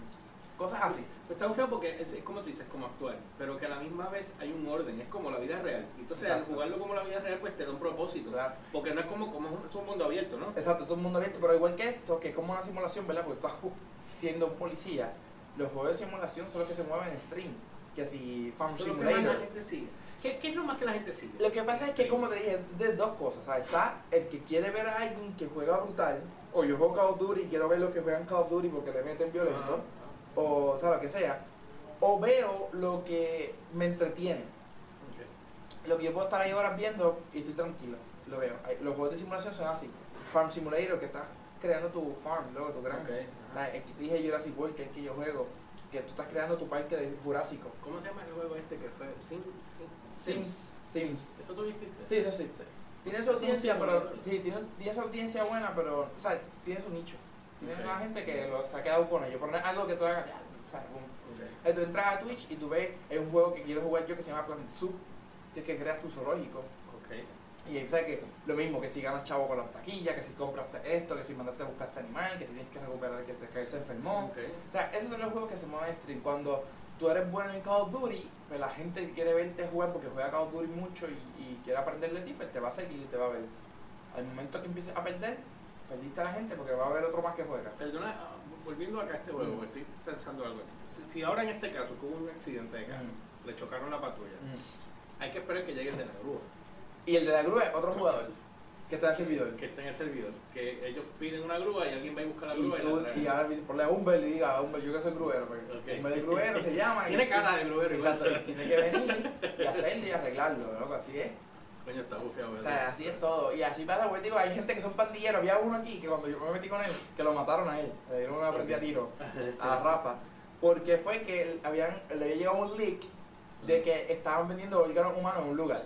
Cosas así. Pues está feo porque es, es como tú dices, como actuar, pero que a la misma vez hay un orden, es como la vida real. Entonces al Exacto. jugarlo como la vida real pues te da un propósito. Claro. Porque no es como, como es un- es un mundo abierto, ¿no? Exacto, es un mundo abierto, pero igual que esto, que es como una simulación, ¿verdad? Porque estás siendo un policía. Los juegos de simulación son los que se mueven en stream. Que si Farm Eso es lo que más la Simulator. gente sigue. ¿Qué, qué es lo más que la gente sigue? Lo que pasa es que, como te dije, de dos cosas. ¿sabes? Está el que quiere ver a alguien que juega brutal, o yo juego Call of Duty y quiero ver los que juegan Call of Duty porque le meten violento, o o sea, lo que sea. O veo lo que me entretiene. Ok. Lo que yo puedo estar ahí horas viendo y estoy tranquilo. Lo veo. Los juegos de simulación son así. Farm Simulator, que estás creando tu farm, luego tu granja. Ok. O sea, el que te dije Jurassic World, que es que yo juego, que tú estás creando tu parque de Jurásico. ¿Cómo se llama el juego este que fue? Sim, Sim- Sims. Sims. ¿Eso tú hiciste? Sí, eso existe. Tiene su audiencia, pero sí, tiene, tiene su audiencia buena, pero, o sea, tiene su nicho. Tiene Ok. una gente que lo, se ha quedado con ello. Por algo que tú hagas. Entonces, tú entras a Twitch y tú ves, es un juego que quiero jugar yo que se llama Planet Zoo, que es que creas tu zoológico. Y o sea que lo mismo que si ganas chavo con las taquillas, que si compraste esto, que si mandaste a buscar este animal, que si tienes que recuperar que se, que se enfermó. O sea, esos son los juegos que se mueven en stream. Cuando tú eres bueno en Call of Duty, pues la gente quiere verte jugar porque juega Call of Duty mucho y, y quiere aprender de ti, pues te va a seguir y te va a ver. Al momento que empieces a perder, perdiste a la gente porque va a haber otro más que juega. Perdona, ah, volviendo acá a este juego, Mm. estoy pensando algo. Si, si ahora en este caso hubo un accidente de carro, Mm. le chocaron la patrulla, Mm. hay que esperar que llegue el de la grúa, Y el de la grúa es otro jugador que está en el servidor. que está en el servidor, que ellos piden una grúa y alguien va a buscar la Y, grúa y, tú, la trae. y ahora ponle a Humber y diga, Humber, yo que soy gruero. Pues. Ok. Humber el gruero se llama. *laughs* y- Tiene cara de gruero, igual. Exacto, y tiene que venir y hacerlo y arreglarlo, loco, así es. Coño, está O así es todo. Y así pasa, pues digo, hay gente que son pandilleros. Había uno aquí que cuando yo me metí con él, que lo mataron a él. Le dieron una prendida a tiro *laughs* a Rafa. Porque fue que habían, le había llegado un leak de que estaban vendiendo órganos humanos en un lugar.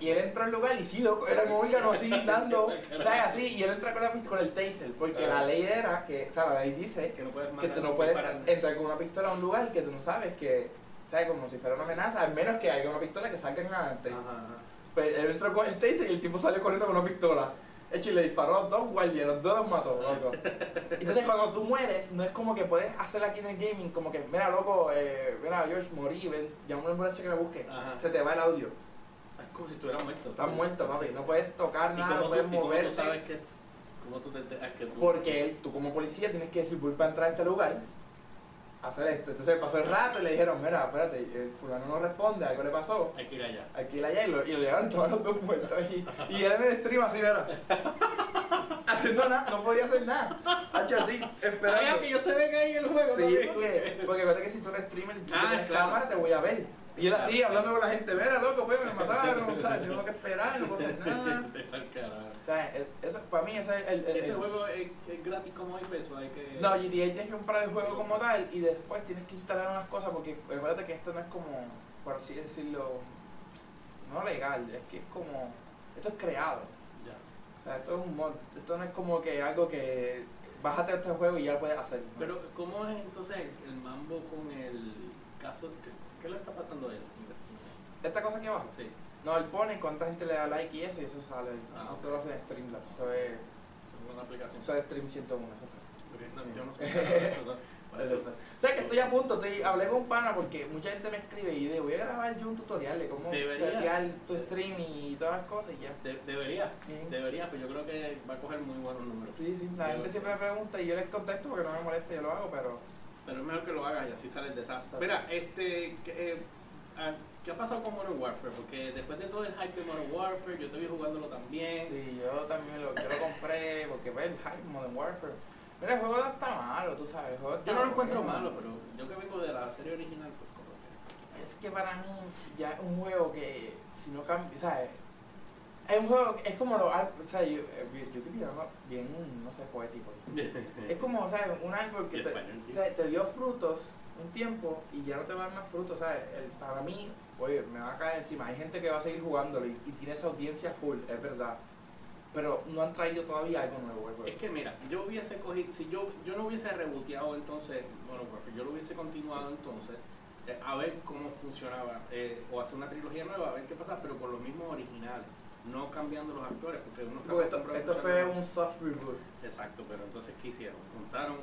Y él entró al lugar y sí, loco, eran órganos así, *laughs* dando, ¿sabes? Así, y él entra con, la, pistola- con el taser, porque la ley era que, o sea, la ley dice Que no puedes que tú no puedes entrar con una pistola a un lugar que tú no sabes que, ¿sabes? Como si fuera una amenaza, al menos que haya una pistola que salga en adelante. Ajá, ajá. Pues él entró con el taser y el tipo salió corriendo con una pistola. Hecho, y le disparó a dos guardias, los dos los mató, loco. Entonces, cuando tú mueres, no es como que puedes hacer aquí en el gaming, como que, mira, loco, eh, mira, George, morí, ven, llama a una ambulancia que me busque. Ajá. Se te va el audio. Es como si estuvieras muerto. Estás muerto, papi. No puedes tocar ¿Y nada, no puedes y cómo tú moverte. sabes que... ¿Cómo tú te que tú... Porque él, tú como policía tienes que decir, voy para entrar a este lugar, hacer esto. Entonces pasó el rato y le dijeron, mira, espérate, el fulano no responde, algo le pasó. Hay que ir allá. Aquí y allá y lo, y lo llevaron todos los dos muertos allí. Y él en el stream así, mira. *laughs* Haciendo nada, no podía hacer nada. Hacho así, Ay, esperando. que yo se ve que hay el juego Sí, también. porque, porque que si tú eres streamer y tú Ah, tienes claro. cámara, te voy a ver. Y él así, hablando con la gente, mira, loco, pues me mataron, o sea, yo tengo que esperar, no puedo *laughs* hacer nada. Al carajo. O sea, es, eso, para mí ese es el... el- ¿Ese el- juego es, es gratis como hay peso? Hay que... No, GTA tienes que comprar el juego como tal y después tienes que instalar unas cosas porque acuérdate que esto no es como, por así decirlo, no legal, es que es como, esto es creado. Ya. O sea, esto es un mod, esto no es como que algo que bájate este juego y ya lo puedes hacer. ¿no? Pero, ¿cómo es entonces el, mambo con el caso? ¿Qué, qué le está pasando a él? esta cosa aquí abajo, Sí. no, él pone cuánta gente le da like y eso y eso sale. Ah, eso lo haces en Streamlabs, eso es, Es una aplicación. eso es Stream 101. Porque no- yo no sé *laughs* O sea que estoy a punto, estoy, hablé con un pana porque mucha gente me escribe y yo digo, voy a grabar yo un tutorial de cómo setear tu stream y todas las cosas y ya. De- debería, Sí. debería, pero yo creo que va a coger muy buenos números. Sí, sí, la Yo- gente siempre me pregunta y yo les contesto porque no me molesta, yo lo hago, pero Pero es mejor que lo hagas y así sales de esa. Mira, este, que, eh, ah, ¿qué ha pasado con Modern Warfare? Porque después de todo el hype de Modern Warfare, yo te vi jugándolo también. sí, yo también lo, yo lo compré porque ve el hype Modern Warfare. Mira, el juego no está malo, tú sabes. El juego está Yo no lo encuentro malo, pero yo que vengo de la serie original, pues como que... Es que para mí ya es un juego que si no cambia, ¿sabes? Es un juego, es como lo, o sea, yo, eh, yo estoy mirando bien, no sé, poético. Es como, ¿sabes? Un árbol que *laughs* te, o sea, te dio frutos un tiempo y ya no te va a dar más frutos, ¿sabes? El- para mí, oye, me va a caer encima. Hay gente que va a seguir jugándolo y, y tiene esa audiencia full, es verdad. Pero no han traído todavía algo nuevo. Es que mira, yo hubiese cogido, si yo, yo no hubiese reboteado entonces Modern Warfare, yo lo hubiese continuado entonces eh, a ver cómo funcionaba, eh, o hacer una trilogía nueva, a ver qué pasa, pero con los mismos originales, no cambiando los actores, porque uno está esto, esto fue un soft reboot. Exacto, pero entonces ¿qué hicieron? Juntaron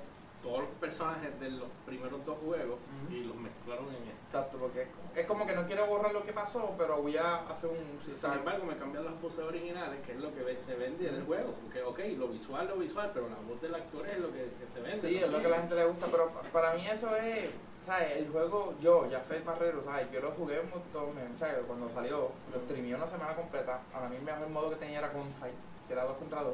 todos los personajes de los primeros dos juegos y los mezclaron en este. Exacto, porque es como, es como que no quiero borrar lo que pasó, pero voy a hacer un Sin embargo, me cambian las voces originales, que es lo que se vende del juego. Porque, ok, lo visual, lo visual, pero la voz del actor es lo que, que se vende. Sí, es lo que a la gente le gusta, pero pa- para mí eso es, ¿sabes? El juego, yo, Jafet Barrero, ¿sabes? Yo lo jugué un montón, ¿sabes? Cuando salió, lo streameé una semana completa. A mí el mejor modo que tenía era Gunfight, que era 2 contra 2.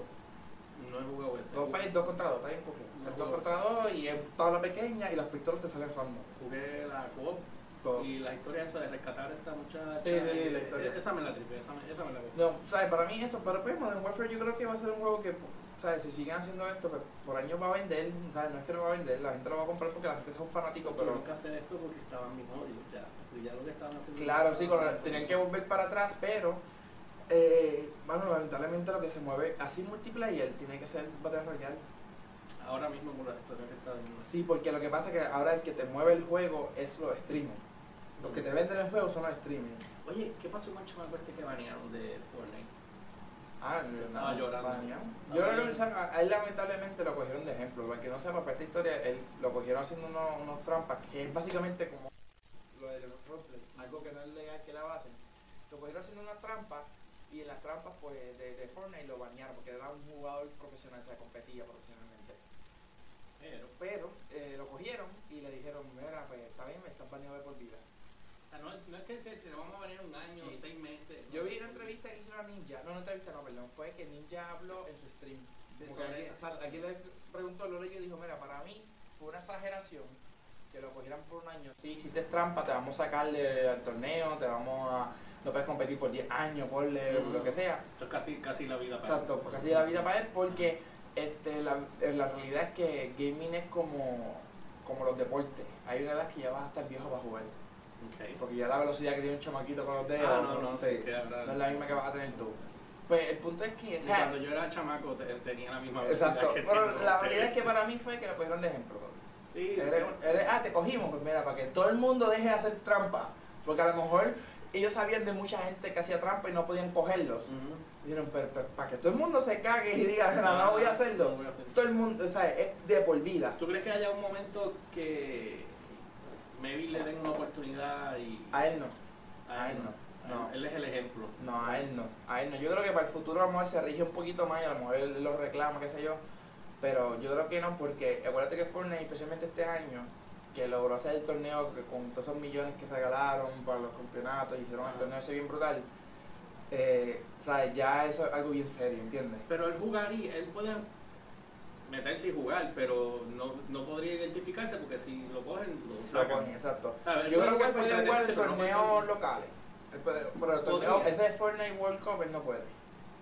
No he jugado ese. Gunfight 2 contra 2, está bien No es 2 juego. contra 2 y es toda la pequeña y las pistolas te salen random. Jugué la co y la historia esa de rescatar a esta muchacha. Sí, sí, la historia. eh, Esa me la tripe, esa me, esa me la gustó. No, ¿sabes? Para mí eso, pero pues Modern Warfare yo creo que va a ser un juego que, ¿sabes? Si siguen haciendo esto, pues por años va a vender, ¿sabes? No es que no va a vender, la gente lo va a comprar porque la gente son fanáticos, Pero pero... nunca hacer esto porque estaban mis odios ya. Y ya lo que estaban haciendo. Claro, sí, con la- tenían que volver para atrás, pero eh, bueno, lamentablemente lo que se mueve así multiplayer tiene que ser Battle Royale. Ahora mismo con la situación que está viendo. Sí, porque lo que pasa es que ahora el que te mueve el juego es los streamers. Los que te venden el juego son los streamers. Oye, ¿qué pasó con el chamaco este que banearon de Fortnite? Ah, Estaba llorando. Yo creo que a él lamentablemente lo cogieron de ejemplo. Para que no sepa, para esta historia, él lo cogieron haciendo unos, unos trampas, que es básicamente como lo de roleplay, algo que no es legal que la hacen. Lo cogieron haciendo unas trampas y en las trampas pues de, de Fortnite lo banearon porque era un jugador profesional, o sea, competía profesionalmente. Pero, Pero eh, lo cogieron y le dijeron, mira, pues está bien, me estás baneado de por vida. Sea, no, es- no es que se, te vamos a banear un año, Sí. seis meses. Yo vi una entrevista que hizo a Ninja, no, no entrevista, no, perdón, fue que Ninja habló en su stream. De Porque alguien, alguien le preguntó, lo leyó y dijo, mira, para mí fue una exageración que lo cogieran por un año. Si hiciste trampa, te vamos a sacarle al torneo, te vamos a... No puedes competir por 10 años, por Mm. lo que sea. Esto es casi, casi la vida para Exacto, porque así es la vida para él, porque este, la, eh, la realidad es que gaming es como, como los deportes. Hay una edad que ya vas a estar viejo para jugar. Porque ya la velocidad que tiene un chamaquito con los dedos, Ah, no, no, sí, que habrá- no es la misma que vas a tener tú. Pues el punto es que, o sea, cuando yo era chamaco te- tenía la misma velocidad exacto, que pero la realidad es que para mí fue que lo pusieron de ejemplo. Sí, Eres ah, te cogimos, pues mira, para que todo el mundo deje de hacer trampa. Porque a lo mejor ellos sabían de mucha gente que hacía trampa y no podían cogerlos. Ujú. Dijeron, pero, pero, para que todo el mundo se cague y diga, no, no voy a hacerlo. No voy a hacerlo. Todo el mundo, o sea, es de por vida. ¿Tú crees que haya un momento que maybe le den una oportunidad y A él no. a a él no. No. Él es el ejemplo. No, a él no. A él no. Yo creo que para el futuro a lo mejor se rige un poquito más y a lo mejor él lo reclama, qué sé yo. Pero yo creo que no, porque acuérdate que Fortnite, especialmente este año, que logró hacer el torneo que con todos esos millones que regalaron para los campeonatos, hicieron el torneo ese bien brutal. Eh, ¿sabes? Ya eso es algo bien serio, ¿entiendes? Pero él jugaría, él puede meterse y jugar, pero no, no podría identificarse porque si lo cogen, lo sacan. exacto. Yo creo que él puede jugar en torneos locales. Puede- pero el torneo, ese de Fortnite World Cup él no puede.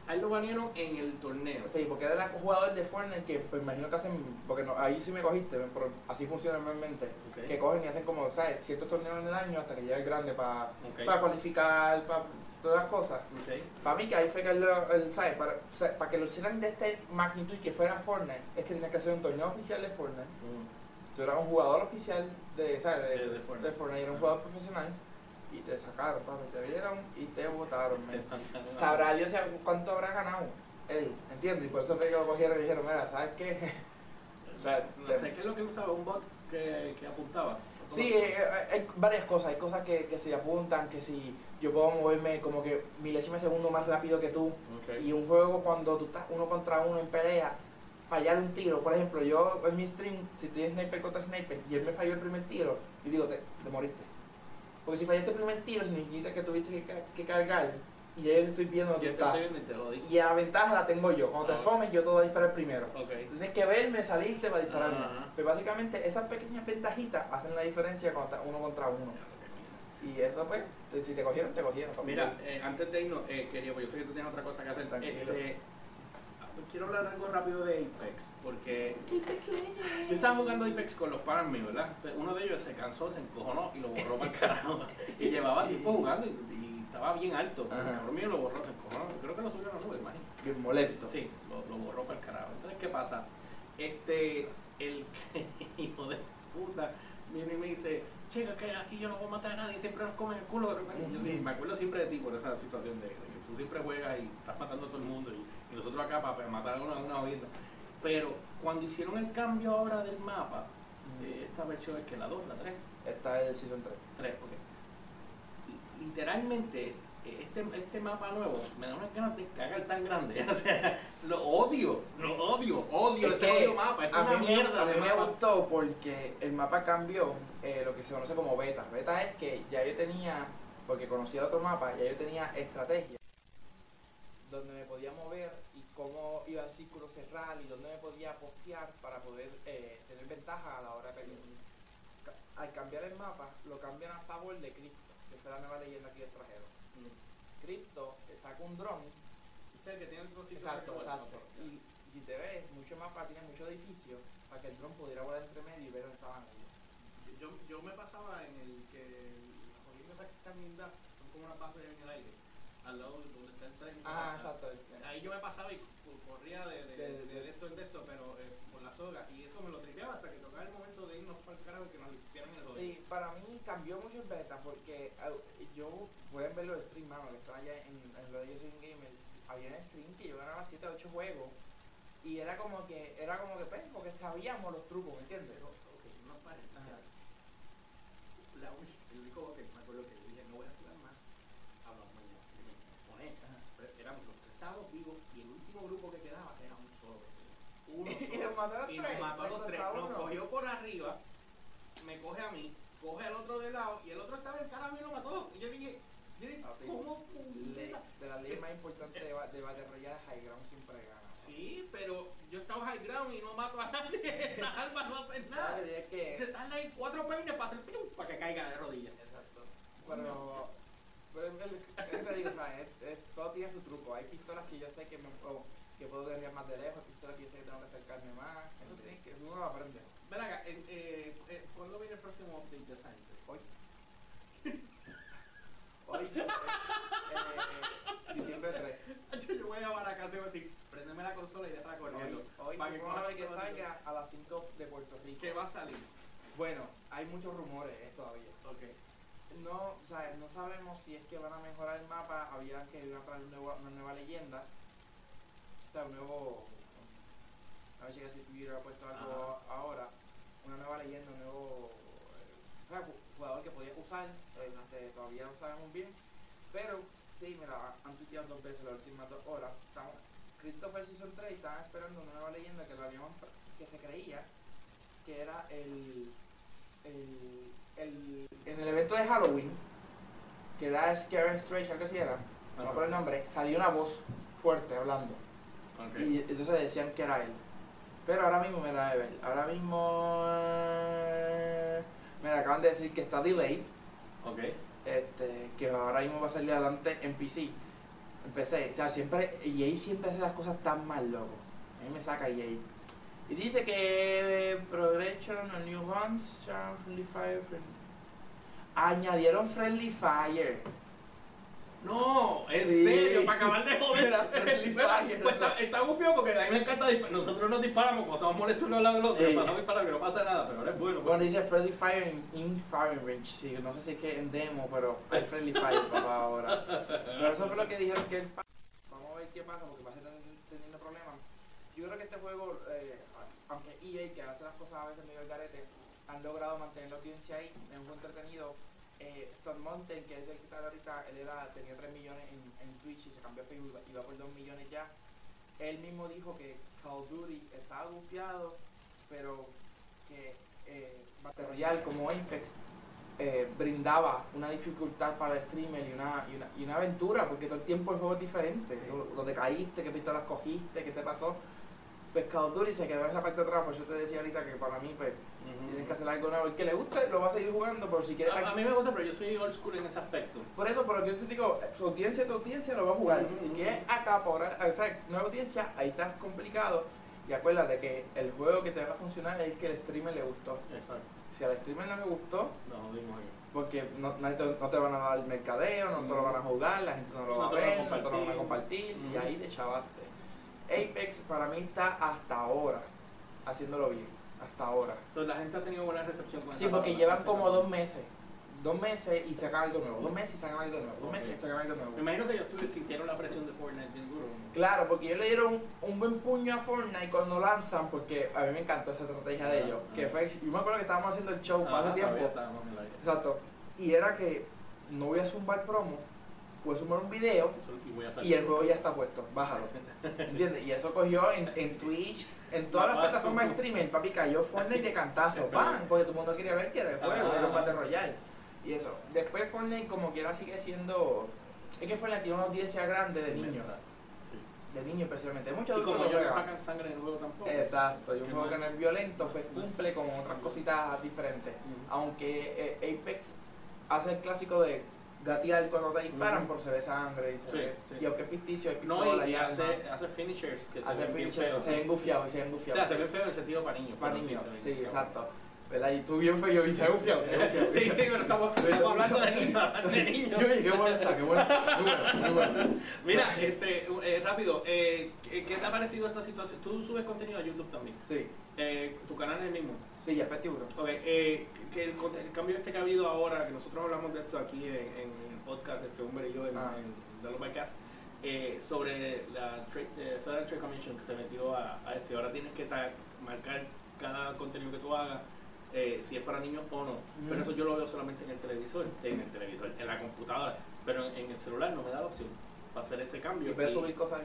A él lo banearon en el torneo. Sí, porque era un jugador de Fortnite que pues, imagino que hacen, porque no, ahí sí me cogiste, pero así funciona normalmente, que cogen y hacen como, ¿sabes? Ciertos torneos en el año hasta que llegue el grande para Ok. cualificar, para todas las cosas. Para mí que ahí fue que lo- él, ¿sabes? Para, o sea, para que lo hicieran de esta magnitud y que fuera Fortnite, es que tenía que hacer un torneo oficial de Fortnite. Tú eras un jugador oficial de, ¿sabes? De, De- de Fortnite. de Fortnite, era un jugador profesional y te sacaron, papi, te vieron y te votaron. *laughs* Sabrá Dios si- cuánto habrá ganado él, ¿entiendes? Y por eso fue que lo cogieron y dijeron, mira, ¿sabes qué? *laughs* O sea, No te- sé qué es lo que usaba, un bot que, que apuntaba. Sí, eh, eh, hay varias cosas, hay cosas que, que se apuntan, que si yo puedo moverme como que milésima de segundo más rápido que tú, y un juego cuando tú estás uno contra uno en pelea, fallar un tiro, por ejemplo, yo en mi stream, si estoy sniper contra sniper y él me falló el primer tiro, yo digo, te, te moriste. Porque si fallaste el primer tiro significa que tuviste que, ca- que cargar y ya yo estoy viendo dónde viendo y la ventaja la tengo yo. Cuando te Ah. asomes, yo te voy a disparar primero. Tienes que verme, salirte para dispararme. Pero básicamente esas pequeñas ventajitas hacen la diferencia cuando estás uno contra uno. Y eso pues, si te cogieron, te cogieron. Mira, eh, antes de irnos, eh, quería, pues yo sé que tú tienes otra cosa que hacer. Tranquilo. Este, quiero hablar algo rápido de Apex, porque yo estaba jugando Apex con los panas míos, ¿verdad? Uno de ellos se cansó, se encojonó y lo borró para el carajo. *laughs* Y llevaba tiempo jugando y, y estaba bien alto. El cabrón mío lo borró, se encojonó. Creo que lo subió a la nube, imagínate. bien molesto. Sí, lo, lo borró para el carajo. Entonces, ¿qué pasa? Este, el *laughs* hijo de puta viene y me dice, chica, que aquí yo no voy a matar a nadie, siempre nos comen el culo de repente. Me acuerdo siempre de ti por esa situación de, de que tú siempre juegas y estás matando a todo el mundo y, y nosotros acá para, matar a uno en una jodienda. Pero cuando hicieron el cambio ahora del mapa, eh, esta versión es que la 2, la 3, Está el Season 3. 3, ok. Li- Literalmente, este, este mapa nuevo me da unas ganas de cagar tan grande. *laughs* O sea, lo odio, lo odio, odio Es ese odio mapa. Es a una mí mierda A mí me gustó porque el mapa cambió eh, lo que se conoce como beta. Beta es que ya yo tenía, porque conocía otro mapa, ya yo tenía estrategia donde me podía mover y cómo iba el círculo cerrar y dónde me podía postear para poder eh, tener ventaja a la hora de pelear. Al cambiar el mapa, lo cambian a favor de Crypto, que es la nueva leyenda aquí extranjero. Crypto eh, saca un dron Es el que tiene el Exacto, exacto. Y si te ves, mucho mapa tiene muchos edificios para que el dron pudiera volar entre medio y ver dónde estaban ellos. Yo, yo me pasaba en el que las jodiendas esas que están son como unas bases en el aire, al lado de donde está el tren. Ah, exacto. Ahí yo me pasaba y co- corría de, de, De- de, esto en de esto, pero eh, por la soga. Y eso me lo tripeaba hasta que tocaba el momento de irnos para el carajo y que nos limpiaran el hoyo. Sí, para mí cambió mucho el beta porque yo, pueden verlo de stream, mano, que estaba allá en, en lo de Yo Soy un Gamer, había un stream que yo ganaba 7 o 8 juegos y era como que, era como que, pues, porque sabíamos los trucos, ¿me entiendes? Pero, ok, no pares. o sea, Ajá. La única, el único que me acuerdo que dije, no voy a jugar más. Hablamos mañana. Y me pone, pero éramos los vivos y el último grupo que quedaba era un solo. *laughs* Uno Y nos mató a los Y tres, nos mató a los tres Nos uno. cogió por arriba, me coge a mí, coge al otro de lado y el otro estaba en cara y lo mató. Y yo dije, yo dije Papi, ¿cómo Le- de las leyes más importantes de, de Battle High Ground siempre gana. Sí, pero yo estaba high ground y no mato a nadie. *laughs* Esta alma no hace nada. ¿Sabes? Es que dan ahí cuatro peines para hacer para que caiga de rodillas. Exacto. Pero, pero es que te digo, ¿sabes? Es- es- todo tiene su truco. Hay pistolas que yo sé que, me, o que puedo guerrear más de lejos, pistolas que yo sé que tengo que acercarme más. Eso tiene que, uno lo aprende. Ven acá, eh, eh, eh, ¿cuándo viene el próximo update de Scientist? Hoy. *laughs* Dicho 3, eh, diciembre 3. Yo voy a llamar a casa y voy a decir, préndeme la consola y déjala corriendo. Hoy, hoy Para que que salga a las 5 de Puerto Rico. ¿Qué va a salir? Bueno, hay muchos rumores eh, todavía. Ok. No, o sea, no sabemos si es que van a mejorar el mapa, había que iban a traer una nueva leyenda. O sea, un nuevo. A ver si ha puesto algo ahora. Una nueva leyenda, un nuevo eh, jugador que podía usar. eh, todavía no sabemos bien. Pero sí, mira, han tuiteado dos veces las últimas dos horas. Estamos, Christopher Season 3 estaban esperando una nueva leyenda que, lo habíamos, que se creía que era el, el, el en el evento de Halloween que da Scare Strange, algo así era, no me acuerdo el nombre, salió una voz fuerte hablando Ok. y entonces decían que era él. Pero ahora mismo me la de ver, ahora mismo eh, me acaban de decir que está delayed, Ok. este, que ahora mismo va a salir adelante en PC. En PC, o sea, siempre, EA siempre hace las cosas tan mal, loco. A mí me saca EA. Y dice que Progression, a New Guns, Friendly Fire, friend- añadieron Friendly Fire. No, en Sí. serio, para acabar de joder. Era friendly Mira, fire. pues está, está gufio porque a mí me encanta disparar. Nosotros nos disparamos cuando estamos molestos uno al lado del otro. Le pasamos disparar que no pasa nada, pero ahora es bueno. Bueno, dice Friendly Fire in, in Firing Range. Sí, no sé si es que en demo, pero hay Friendly Fire *laughs* papá ahora. Pero eso fue lo que dijeron que el Vamos a ver qué pasa porque va a estar teniendo problemas. Yo creo que este juego, eh, aunque EA, que hace las cosas a veces medio al garete, han logrado mantener la audiencia ahí, es un entretenido. Eh, Stone Mountain, que es el que está ahorita, él era, tenía 3 millones en, en Twitch y se cambió a Facebook y va por 2 millones ya. Él mismo dijo que Call of Duty estaba bufiado, pero que eh, Battle Royale como Apex eh, brindaba una dificultad para el streamer y una, y, una, y una aventura, porque todo el tiempo el juego es diferente. Lo, lo de caíste, qué pistolas cogiste, qué te pasó. Pues Call of Duty se quedó en esa parte de atrás, por eso te decía ahorita que para mí pues, tienes que hacer algo nuevo. El que le guste lo va a seguir jugando, pero si quieres... A, a mí me gusta, pero yo soy old school en ese aspecto. Por eso, pero yo te digo, su audiencia, tu audiencia lo va a jugar. Si quieres acaparar, o sea, nueva audiencia, ahí está complicado. Y acuérdate que el juego que te va a funcionar es el que el streamer le gustó. Exacto. Si al streamer no le gustó, No, dimos ahí. porque no, no te, no te van a dar el mercadeo, no te lo van a jugar, la gente no lo va a ver, no te lo van a compartir. y ahí te chavaste. Apex para mí está hasta ahora haciéndolo bien, hasta ahora. So, la gente ha tenido buena recepción con Sí, porque llevan como dos meses, dos meses y sacan algo nuevo, dos meses y sacan algo nuevo, dos meses y sacan algo nuevo. Me imagino que ellos sintieron la presión de Fortnite bien duro. Claro, porque ellos le dieron un buen puño a Fortnite cuando lanzan, porque a mí me encantó esa estrategia de ellos. Que fue, yo me acuerdo que estábamos haciendo el show Ah, hace tiempo. Exacto. Y era que no voy a zumbar promo, a zumbar un video y y el juego ya está puesto. Bájalo. ¿Entiendes? Y eso cogió en, en Twitch, en todas las plataformas de streaming. Papi cayó Fortnite de cantazo. *laughs* ¡Pam! Porque todo el mundo quería ver que era el juego, Ajá. era un Battle Royale. Y eso. Después Fortnite como quiera sigue siendo... Es que Fortnite tiene una audiencia grande de niños. Sí. De niños especialmente. Muchos como adultos lo ellos no sacan sangre en el juego tampoco. Exacto, y un juego que no es violento, pues cumple con otras cositas diferentes. Aunque eh, Apex hace el clásico de gatear cuando te disparan, Ujú. por se ve sangre y se Sí, ve. sí. Y aunque es ficticio, hay No, pistola y, y arma. hace, hace finishers que se hace ven bien feos. se ven gufiados y se ven O gufiados. sea, se ven feos en el sentido para niños. Para niños, sí, feos. exacto. ¿Verdad? Y tú bien feo y se gufiados. *laughs* Sí, sí, pero estamos, estamos hablando de niños, hablando de *laughs* niños. Yo dije, qué bueno está, qué bueno. Muy bueno, muy bueno. Mira, este, eh, rápido, eh, ¿qué qué te ha parecido esta situación? Tú subes contenido a YouTube también. Sí, Eh, tu canal es el mismo. Sí, ya tiburón. Ok, eh, que el, el cambio este que ha habido ahora, que nosotros hablamos de esto aquí en, en el podcast, este hombre y yo, en, Ah. en Cast, eh, sobre la Trade- eh, Federal Trade Commission que se metió a, a esto. Y ahora tienes que marcar cada contenido que tú hagas, eh, si es para niños o no. Pero Ujú. eso yo lo veo solamente en el televisor, en el televisor, en la computadora. Pero en, en el celular no me da la opción para hacer ese cambio. Y puedes subir cosas.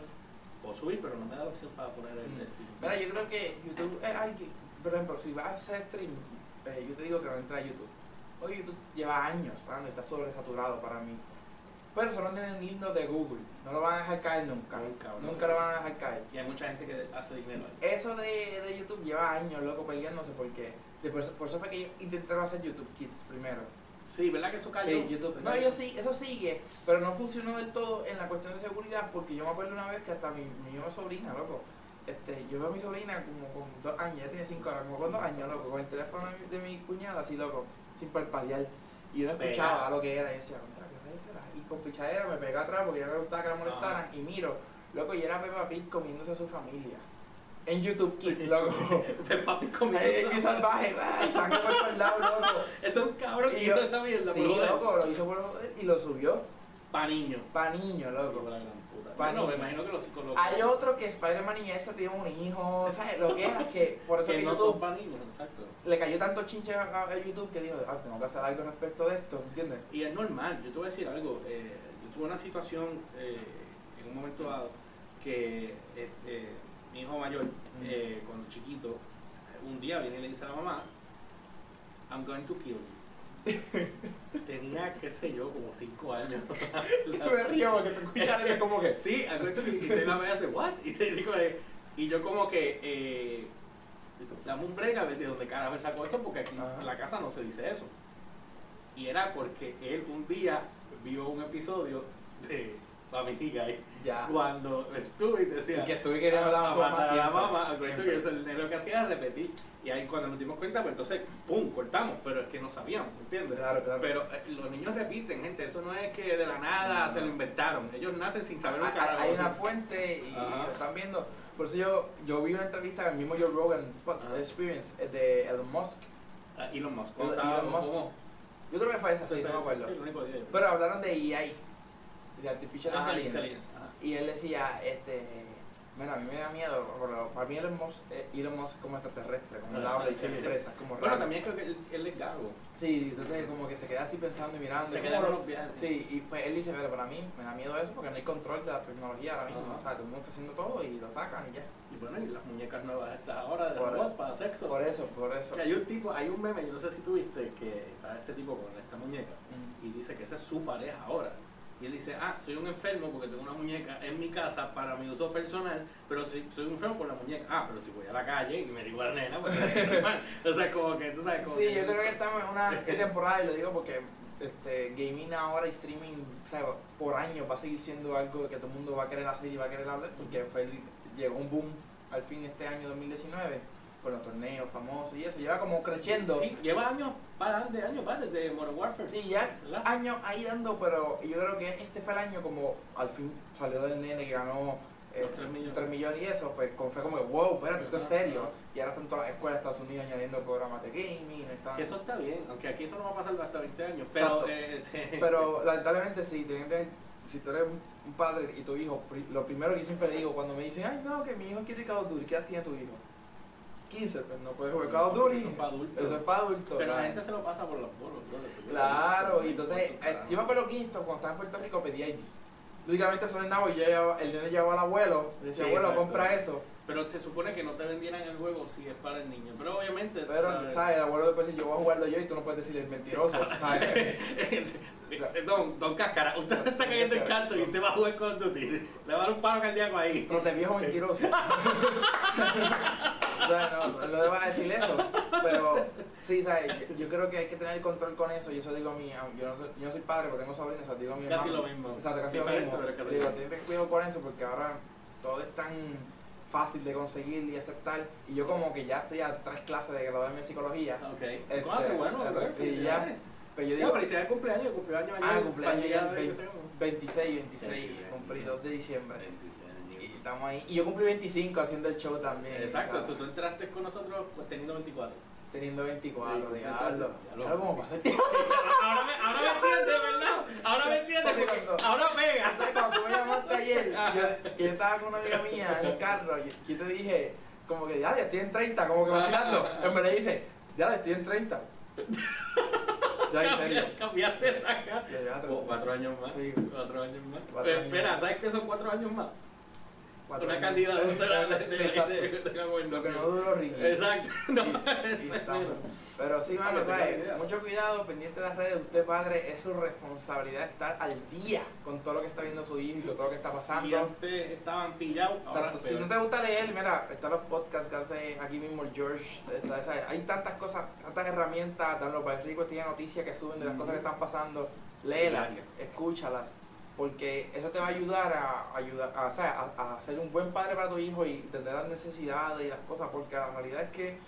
Puedo subir, pero no me da la opción para poner el, Mm. el. Mira, yo creo que YouTube es alguien, por ejemplo, si vas a hacer stream, eh, yo te digo que no entra a YouTube. Hoy YouTube lleva años, y está sobresaturado para mí. Pero solo tienen lindo de Google, no lo van a dejar caer nunca. Nunca, Nunca, nunca. lo van a dejar caer. Y hay mucha gente que hace dinero ahí. Eso de, de YouTube lleva años, loco, peleándose porque. de por, eso, por eso fue que ellos intentaron hacer YouTube Kids primero. Sí, ¿verdad que eso cayó? Sí, YouTube. No, yo sí, eso sigue, pero no funcionó del todo en la cuestión de seguridad porque yo me acuerdo una vez que hasta mi, mi sobrina, loco. Este, yo veo a mi sobrina como con dos años, ella tiene cinco años, como con dos años, loco, con el teléfono de mi, de mi cuñada, así, loco, sin parpadear. Y yo no escuchaba lo que era y decía, "Contra, ¿qué será y con pichadera me pegué atrás porque ya me gustaba que la molestaran y miro, loco, y era Peppa Pig comiéndose a su familia. En YouTube Kids, *laughs* loco. Peppa Pig comiendo. qué salvaje, sangre por loco. *laughs* Ese es un cabrón que hizo yo- esa mierda, Sí, loco, lo hizo por y lo subió. Pa' niño. Pa' niño, Loco, loco. La gran puta. Pa' Bueno, niño. me imagino que los psicólogos. Hay otro que Spider-Man y esta tiene un hijo, ¿sabes? Lo que era que por eso que que no YouTube son exacto. le cayó tanto chinche a, a- a YouTube que dijo, ah, tengo que hacer algo respecto de esto, ¿entiendes? Y es normal, yo te voy a decir algo. eh, yo tuve una situación eh, en un momento dado que este, mi hijo mayor, eh, cuando chiquito, un día viene y le dice a la mamá, I'm going to kill you. *laughs* Tenía, qué sé yo, como 5 años. *laughs* me río porque te escuchas eso como que... Sí, I'm going to kill you. Y te la ve hace, what? Y, te digo, y yo como que, eh, dame un break a ver de dónde carajo él sacó eso, porque aquí Ajá. en la casa no se dice eso. Y era porque él un día vio un episodio de Family Guy Ya. cuando Stewie decía Y que Stewie quería hablar a mamá matar a la siempre. mamá, o sea, Siempre. eso, él lo que hacía era repetir. Y ahí cuando nos dimos cuenta, pues entonces, pum, cortamos, pero es que no sabíamos, ¿entiendes? Claro, claro. Pero eh, los niños repiten, gente, eso no es que de la nada No, se lo inventaron, ellos nacen sin saber un carajo. Hay una fuente y Ajá. lo están viendo. Por eso yo, yo vi una entrevista del mismo Joe Rogan Ajá. Experience eh, de Elon Musk. Ah, Elon Musk, Elon- Musk. como- Yo creo que fue esa, sí, no me acuerdo. sí, lo único día. Pero hablaron de EI, de Artificial Ajá, Intelligence. intelligence. Y él decía, este, bueno, a mí me da miedo, para mí Elon Musk, Elon Musk como extraterrestre, como él habla y se expresa, como Pero raro. también creo que él, él es gago. Sí, entonces como que se queda así pensando y mirando. Se queda con los viajes. Sí, y pues él dice, pero para mí me da miedo eso porque no hay control de la tecnología ahora mismo. O sea, todo el mundo está haciendo todo y lo sacan y ya. Y bueno, y las muñecas nuevas a esta hora de robot para sexo. Por eso, por eso. Que hay un tipo, hay un meme, yo no sé si tuviste, que está este tipo con esta muñeca y dice que esa es su pareja ahora. Y él dice, ah, soy un enfermo porque tengo una muñeca en mi casa para mi uso personal, pero si, soy un enfermo por la muñeca. Ah, pero si voy a la calle y me digo a la nena, pues. *laughs* O sea, como que tú sabes, como Sí, que- yo creo que estamos en una ¿qué *laughs* temporada, y lo digo porque este, gaming ahora y streaming, o sea, por años va a seguir siendo algo que todo el mundo va a querer hacer y va a querer hablar, porque fue llegó un boom al fin este año 2019 con los torneos famosos y eso, lleva como creciendo. Sí, lleva años, para de años, va desde Modern Warfare. Sí, ya ¿verdad? años ahí dando, pero yo creo que este fue el año como al fin salió del nene que ganó eh, Los tres millones. 3 millones y eso, pues fue como que wow, espérate, esto es serio. Y ahora están todas las escuelas de Estados Unidos añadiendo programas de gaming, están- Que eso está bien, aunque aquí eso no va a pasar hasta 20 años. Pero, eh, *laughs* Pero lamentablemente sí, que- si tú eres un padre y tu hijo, lo primero que yo siempre digo cuando me dicen, ay no, que mi hijo quiere Call of Duty, ¿qué edad tiene tu hijo? 15, pues no puedes jugar Call of Duty. Eso es para adultos. Eso es para adultos. Pero la gente se lo pasa por los bolos. Claro, y entonces, eh, yo me acuerdo que cuando estaba en Puerto Rico pedía ID. Lógicamente eso nada, y yo el nene llevaba al abuelo, decía, abuelo, compra eso. Pero se supone que no te vendieran el juego si es para el niño. Pero obviamente, Pero, sabes, ¿sabes? El abuelo después dice, yo voy a jugarlo yo y tú no puedes decirle es mentiroso, ¿sabes? *laughs* don, don Cáscara, usted se está cayendo en canto y usted va a jugar con Duty. Le va a dar un paro cardíaco ahí. Pero de viejo mentiroso. O sea, no, no le vas a decir eso. Pero sí, ¿sabes? Yo, creo que hay que tener control con eso. Y eso digo a mi. Yo no yo no soy padre porque tengo sobrinos, o sea, digo a mi Casi hermano. lo mismo. Exacto, casi lo mismo. pero casi Digo, ten cuidado con eso porque ahora todo es tan fácil de conseguir y aceptar. Y yo, como que ya estoy a tres clases de graduarme en psicología. Ok. Este, Ah, qué bueno, bro, y felicidades. ya, Pero yo digo, felicidades de cumpleaños, cumpleaños ayer. ah, cumpleaños ya Para el llegar a 20 26, 26, 26, cumplí 2 de diciembre. Y 26. estamos ahí. Y yo cumplí 25 haciendo el show también. Exacto, tú entraste con nosotros pues, teniendo 24. Teniendo 24, Sí, diablo. Diablo, ¿cómo pasa el tiempo? ahora, me, ahora me entiendes, ¿verdad? Ahora me entiendes, Porque porque cuando- ahora pega. ¿Sabes? Cuando tú me llamaste ayer, yo, que yo estaba con una amiga mía en el carro, y yo te dije, como que, ya, ya estoy en 30, como que vacilando. En vez de dice, ya, estoy en 30. Ya, en serio. Cambiaste de acá. Cuatro años más. Sí. Cuatro años más. Cuatro Eh, años Espera, más. ¿sabes qué son cuatro años más? Cuatro Una años. candidata de, de, de, la Lo que no duró Ricky. Exacto. No, *laughs* Y- y. Pero sí, mano, trae, mucho cuidado, pendiente de las redes. Usted, padre, es su responsabilidad estar al día con todo lo que está viendo su hijo y todo lo que está pasando. antes estaban pillados, ahora Exacto, es si no te gusta leer, mira, están los podcasts que hace aquí mismo el George. está- está- hay tantas cosas, tantas herramientas, Dan los ricos tiene noticias que suben de las cosas que están pasando. Léelas, escúchalas, porque eso te va a ayudar a, ayudar, a, ser un buen padre para tu hijo y entender las necesidades y las cosas, porque la realidad es que,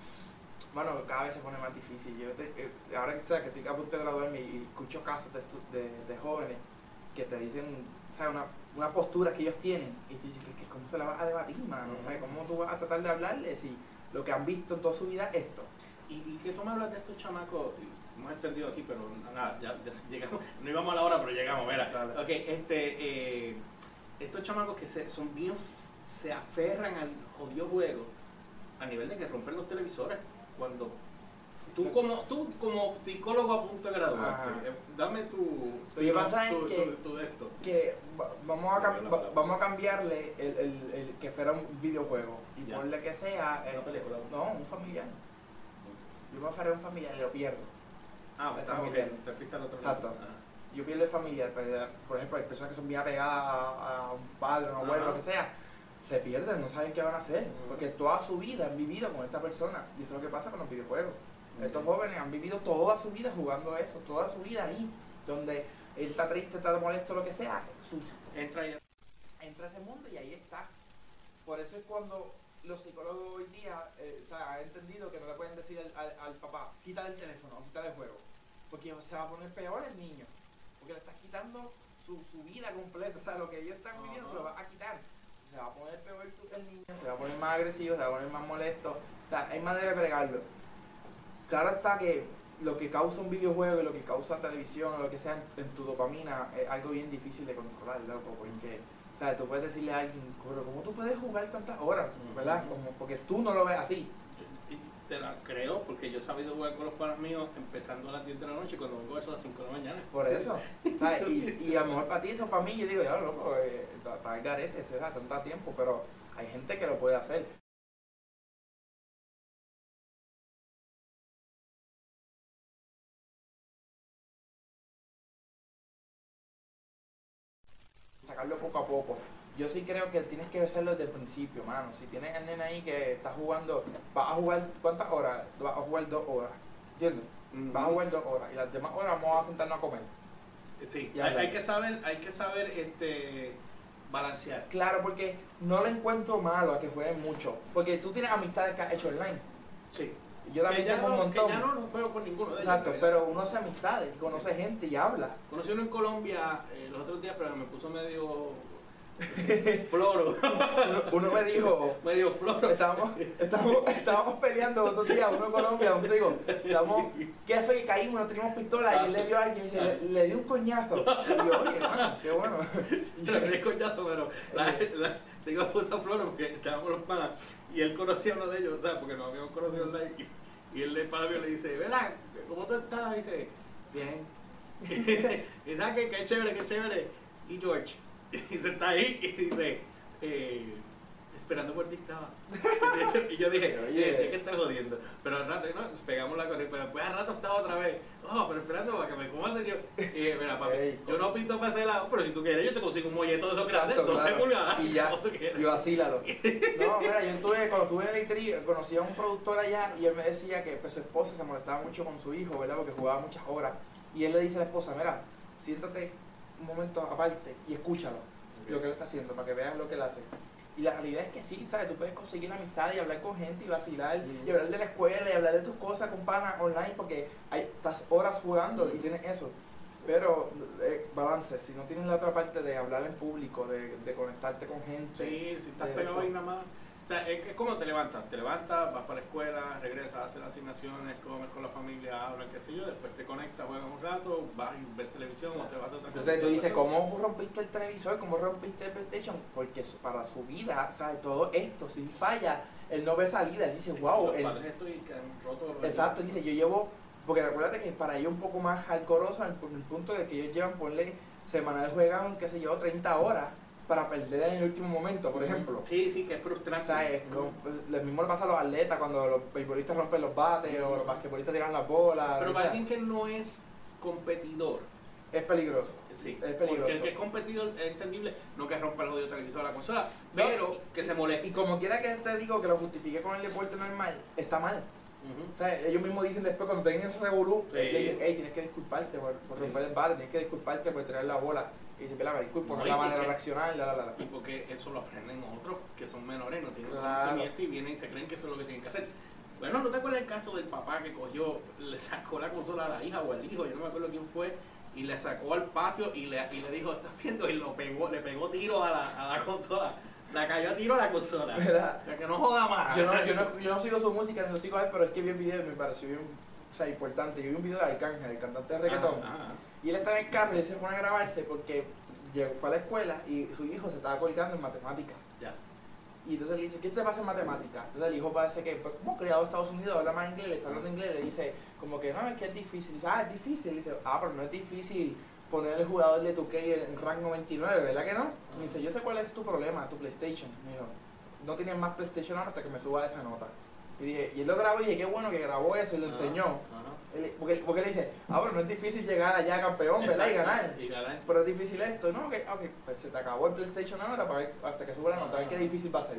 bueno, cada vez se pone más difícil. Yo te- eh, ahora que, o sea, que estoy a punto de graduarme y escucho casos de, de, de jóvenes que te dicen, sea, una, una postura que ellos tienen, y tú dices, que, ¿cómo se la vas a debatir, mano? O sea, ¿cómo tú vas a tratar de hablarle si lo que han visto en toda su vida es esto? Y, y que tú me hablas de estos chamacos, hemos entendido aquí, pero nada, ya, ya *laughs* llegamos, no íbamos a la hora, pero llegamos, mira. Dale. Ok, este, eh, estos chamacos que se, son bien, se aferran al jodido juego a nivel de que rompen los televisores cuando tú como tú como psicólogo a punto de graduarte, eh, dame tu, Lo que pasa tu, que- tu- tu de esto. que va- vamos a, va- vamos a cambiarle el, el- el que fuera un videojuego y Ya. ponle que sea Una este, película. no un familiar yo me aferré a un familiar y lo pierdo Ah, está familiar. bien, te fuiste al otro Exacto. lado. Ah. yo pierdo el familiar pero, por ejemplo hay personas que son bien apegadas a, a un padre a un abuelo lo que sea se pierden no saben qué van a hacer porque toda su vida han vivido con esta persona y eso es lo que pasa con los videojuegos estos jóvenes han vivido toda su vida jugando eso toda su vida ahí donde él está triste está molesto lo que sea sus Entra ahí. entra a ese mundo y ahí está. Por eso es cuando los psicólogos hoy día eh, han entendido que no le pueden decir al, papá, quítale el teléfono, quítale el juego. Porque se va a poner peor el niño. Porque le estás quitando su, vida completa. O sea, lo que ellos están viviendo se lo vas a quitar. Se va a poner peor el niño, se va a poner más agresivo, se va a poner más molesto. O sea, hay manera de bregarlo. Claro está que lo que causa un videojuego y lo que causa televisión o lo que sea en, en tu dopamina es algo bien difícil de controlar, loco, porque, o sea, tú puedes decirle a alguien, pero ¿cómo tú puedes jugar tantas horas? ¿Verdad? Como, porque tú no lo ves así. Y te las creo porque yo he sabido jugar con los panas míos empezando a las 10 de la noche y cuando vengo eso a las 5 de la mañana. Por eso. *laughs* ¿sabes? Y, y a lo mejor para ti eso, para mí, yo digo, ya, loco, eh, está el garete, se da tanto tiempo, pero hay gente que lo puede hacer. Sacarlo poco a poco. Yo sí creo que tienes que hacerlo desde el principio, mano. Si tienes el nene ahí que está jugando, vas a jugar, ¿cuántas horas? Vas a jugar dos horas. ¿Entiendes? Vas a jugar dos horas y las demás horas vamos a sentarnos a comer. Sí, hay, que saber, hay que saber este balancear. Claro, porque no le encuentro malo a que jueguen mucho. Porque tú tienes amistades que has hecho online. Sí. Yo también tengo un no, que montón. ya no los juego con ninguno de Exacto, ellos. en pero uno hace amistades, conoce gente y habla. Conocí uno en Colombia eh, los otros días, pero me puso medio *laughs* floro. *laughs* Uno, me dijo, medio floro. estábamos, estábamos, estábamos peleando otro día, uno en Colombia, un digo, estábamos, ¿qué fue que caímos? No teníamos pistola y él le dio a alguien y dice, le, le di un coñazo. Y yo, oye, hermano, qué bueno. *laughs* Le di coñazo, pero la, la, te a puso floro porque estábamos los panas y él conocía a uno de ellos, o sea, porque nos habíamos conocido online. Y, y el pana mío, le dice, ¿verdad? ¿Cómo tú estás? Y dice, bien. *laughs* y sabes que qué chévere, qué chévere. Y George, *laughs* y se está ahí y dice, eh, esperando por ti estaba. *laughs* Y yo dije, Oye. oye, tienes que estar jodiendo. Pero al rato, no, pegamos la corriente, pero después al rato estaba otra vez. Oh, pero esperando para que me comas yo. Y dije, mira, papi, Ey, yo no pinto para ese lado, pero si tú quieres, yo te consigo un molleto de esos grandes, Exacto, 12 claro. pulgadas. Y ya, tú yo asílalo. *laughs* No, mira, yo estuve, cuando estuve en el tri, conocí a un productor allá y él me decía que pues, su esposa se molestaba mucho con su hijo, ¿verdad? Porque jugaba muchas horas. Y él le dice a la esposa, mira, siéntate un momento aparte y escúchalo, lo que él está haciendo, para que veas lo que él hace. Y la realidad es que sí, ¿sabes? Tú puedes conseguir amistad y hablar con gente y vacilar Mm. y hablar de la escuela y hablar de tus cosas con pana online porque hay, estás horas jugando y tienes eso. Pero eh, balance, si no tienes la otra parte de hablar en público, de, de conectarte con gente. Sí, si estás pegado ahí nada más. O sea, es que como te levantas, te levantas, vas para la escuela, regresas, haces las asignaciones, comes con la familia, hablan, qué sé yo, después te conectas, juegas un rato, vas y ves televisión o te vas a otra cosa. Entonces tú dices, ¿cómo rompiste el televisor? ¿Cómo rompiste el PlayStation? Porque para su vida, ¿sabes? Todo esto, si falla, él no ve salida. Él dice, wow, Los él- estoy que han roto los- exacto. Él dice, yo llevo, porque recuérdate que para ellos un poco más alcoroso, en el, en el punto de que ellos llevan, ponle, semanal juegan, qué sé yo, 30 horas para perder en el último momento, por ejemplo. Sí, sí, que es frustrante. O sea, es como- pues, lo mismo le pasa a los atletas cuando los beisbolistas rompen los bates o los basquetbolistas tiran las bolas. Pero para alguien que no es competidor, es peligroso. sí, Es porque peligroso. el que es competidor es entendible, no que rompa el jodido televisor a la consola, pero que se moleste. Y como quiera que te digo que lo justifique con el deporte normal, está mal. Ujú. O sea, ellos mismos dicen después cuando tengan ese revolú, Sí. le dicen, hey, tienes que disculparte por, por Sí. romper el bate, tienes que disculparte por tirar la bola. Y dice, la disculpo, no, No, es y la manera de reaccionar, la, la, la. Y porque eso lo aprenden otros que son menores, no tienen Claro. conocimiento y vienen y se creen que eso es lo que tienen que hacer. Bueno, ¿no te acuerdas el caso del papá que cogió, le sacó la consola a la hija o al hijo? Yo no me acuerdo quién fue. y le sacó al patio y le, y le dijo, ¿estás viendo? Y lo pegó, le pegó tiro a la, a la consola. La cayó a tiro a la consola. Sea, que no joda más. Yo no, yo, no, yo no sigo su música, ni lo sigo a él, pero es que vi el video y me pareció bien, o sea, importante. Yo vi un video de Arcángel, el cantante de reggaetón, Ah, ah, y él estaba en el carro y se pone a grabarse porque llegó, fue a la escuela y su hijo se estaba colgando en matemáticas. ya. Y entonces le dice, ¿qué te pasa en matemáticas? Entonces el hijo parece que, pues, como criado en Estados Unidos, habla más inglés, le está hablando inglés, le dice, como que no, es que es difícil. dice, ah, es difícil. Le dice, ah, pero no es difícil poner el jugador de tu en rango 29, ¿verdad que no? Me dice, yo sé cuál es tu problema, tu PlayStation. Me dijo, no tienes más PlayStation ahora hasta que me suba esa nota. Y dije, y él lo grabó y dije, qué bueno que grabó eso y lo enseñó. Él- Porque, porque él dice, ah, pero no es difícil llegar allá campeón, ¿verdad? Y ganar. Y ganar. Pero es difícil esto, ¿no? Que, ok, pues se te acabó el PlayStation ahora para ver, hasta que suba la nota, a ver qué difícil va a ser.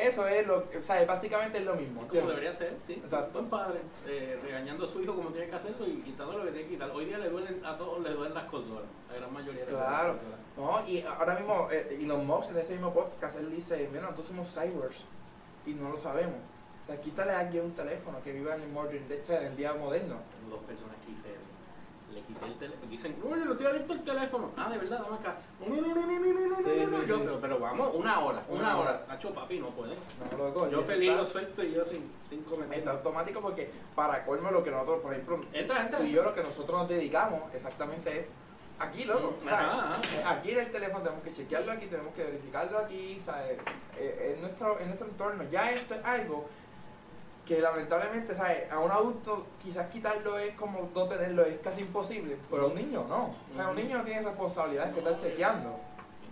Eso es lo que, o sea, básicamente es lo mismo. Como debería ser, sí. Exacto. Un padre eh, regañando a su hijo como tiene que hacerlo y quitando lo que tiene que quitar. Hoy día le duelen a todos, les duelen las consolas. La gran mayoría de Claro. las consolas. No, y ahora mismo eh, Elon Musk en ese mismo podcast él dice, mira, nosotros somos cyborgs y no lo sabemos. O sea, quítale a alguien un teléfono que viva en el modern en el día moderno. Tengo dos personas que hice eso. Le quité el teléfono. Dicen, no, yo no estoy adicto al teléfono. Ah, de verdad, dame acá. No, no, no, no, no, no, no, no, Sí, no, no. sí, Yo, sí. pero, pero vamos, una hora, una, Una hora. Nacho, papi, no puede. No, loco. Yo feliz está- lo suelto y yo sin, sin cometer. Está automático porque para colmo lo que nosotros, por ejemplo, Entra, entra. tú y yo lo que nosotros nos dedicamos exactamente es aquí, loco. Mm, ¿sabes? ajá, ajá. Aquí en el teléfono tenemos que chequearlo aquí, tenemos que verificarlo aquí, ¿sabes? Eh, en, nuestro, en nuestro entorno. Ya esto es algo que lamentablemente, ¿sabes? A un adulto quizás quitarlo es como no tenerlo, es casi imposible, pero a un niño no. O sea, un niño no tiene responsabilidades que estar chequeando.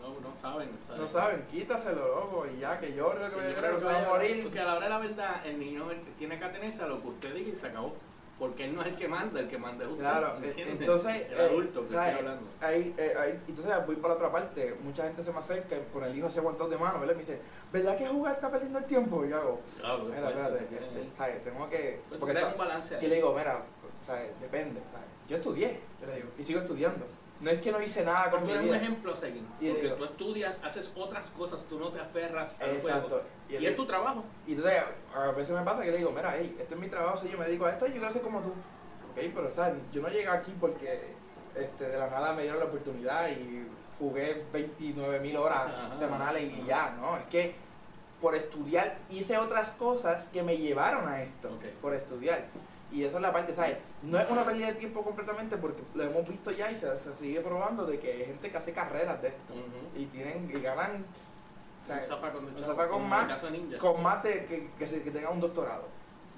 No, no saben. No saben, quítaselo, loco, y ya que llore lo que Yo creo que se va a morir. Porque a la hora de la verdad, el niño tiene que atenerse a lo que usted diga y se acabó. Porque él no es el que manda, el que manda es usted. Claro, ¿entiende? entonces, el eh, adulto que ¿sabes? estoy hablando. Ahí, eh, ahí, entonces voy para otra parte. Mucha gente se me acerca y con el hijo se aguantó de mano, ¿verdad? Me dice, ¿verdad que jugar está perdiendo el tiempo? Y yo hago, Claro, mira, espérate, tiene- que- ¿sabes? tengo que. Pues Porque está- un balance ahí. y le digo, mira, ¿sabes? depende, ¿sabes? Yo estudié, yo le digo, y sigo estudiando. No es que no hice nada con Tú mi eres un vida. ejemplo a seguir. Y Porque digo- tú estudias, haces otras cosas, tú no te aferras al Exacto. juego. Y, Y, es tu trabajo. y entonces a veces me pasa que le digo, mira, hey, este es mi trabajo, si yo me dedico a esto, yo quiero ser como tú. Ok, pero ¿sabes? yo no llegué aquí porque este, de la nada me dieron la oportunidad y jugué 29 mil horas Ajá. semanales y ya, ¿no? Es que por estudiar hice otras cosas que me llevaron a esto, Ok. por estudiar. Y esa es la parte, ¿sabes? No es una pérdida de tiempo completamente porque lo hemos visto ya y se, se sigue probando de que hay gente que hace carreras de esto y tienen y ganan como más con más de que, que, se- que tenga un doctorado.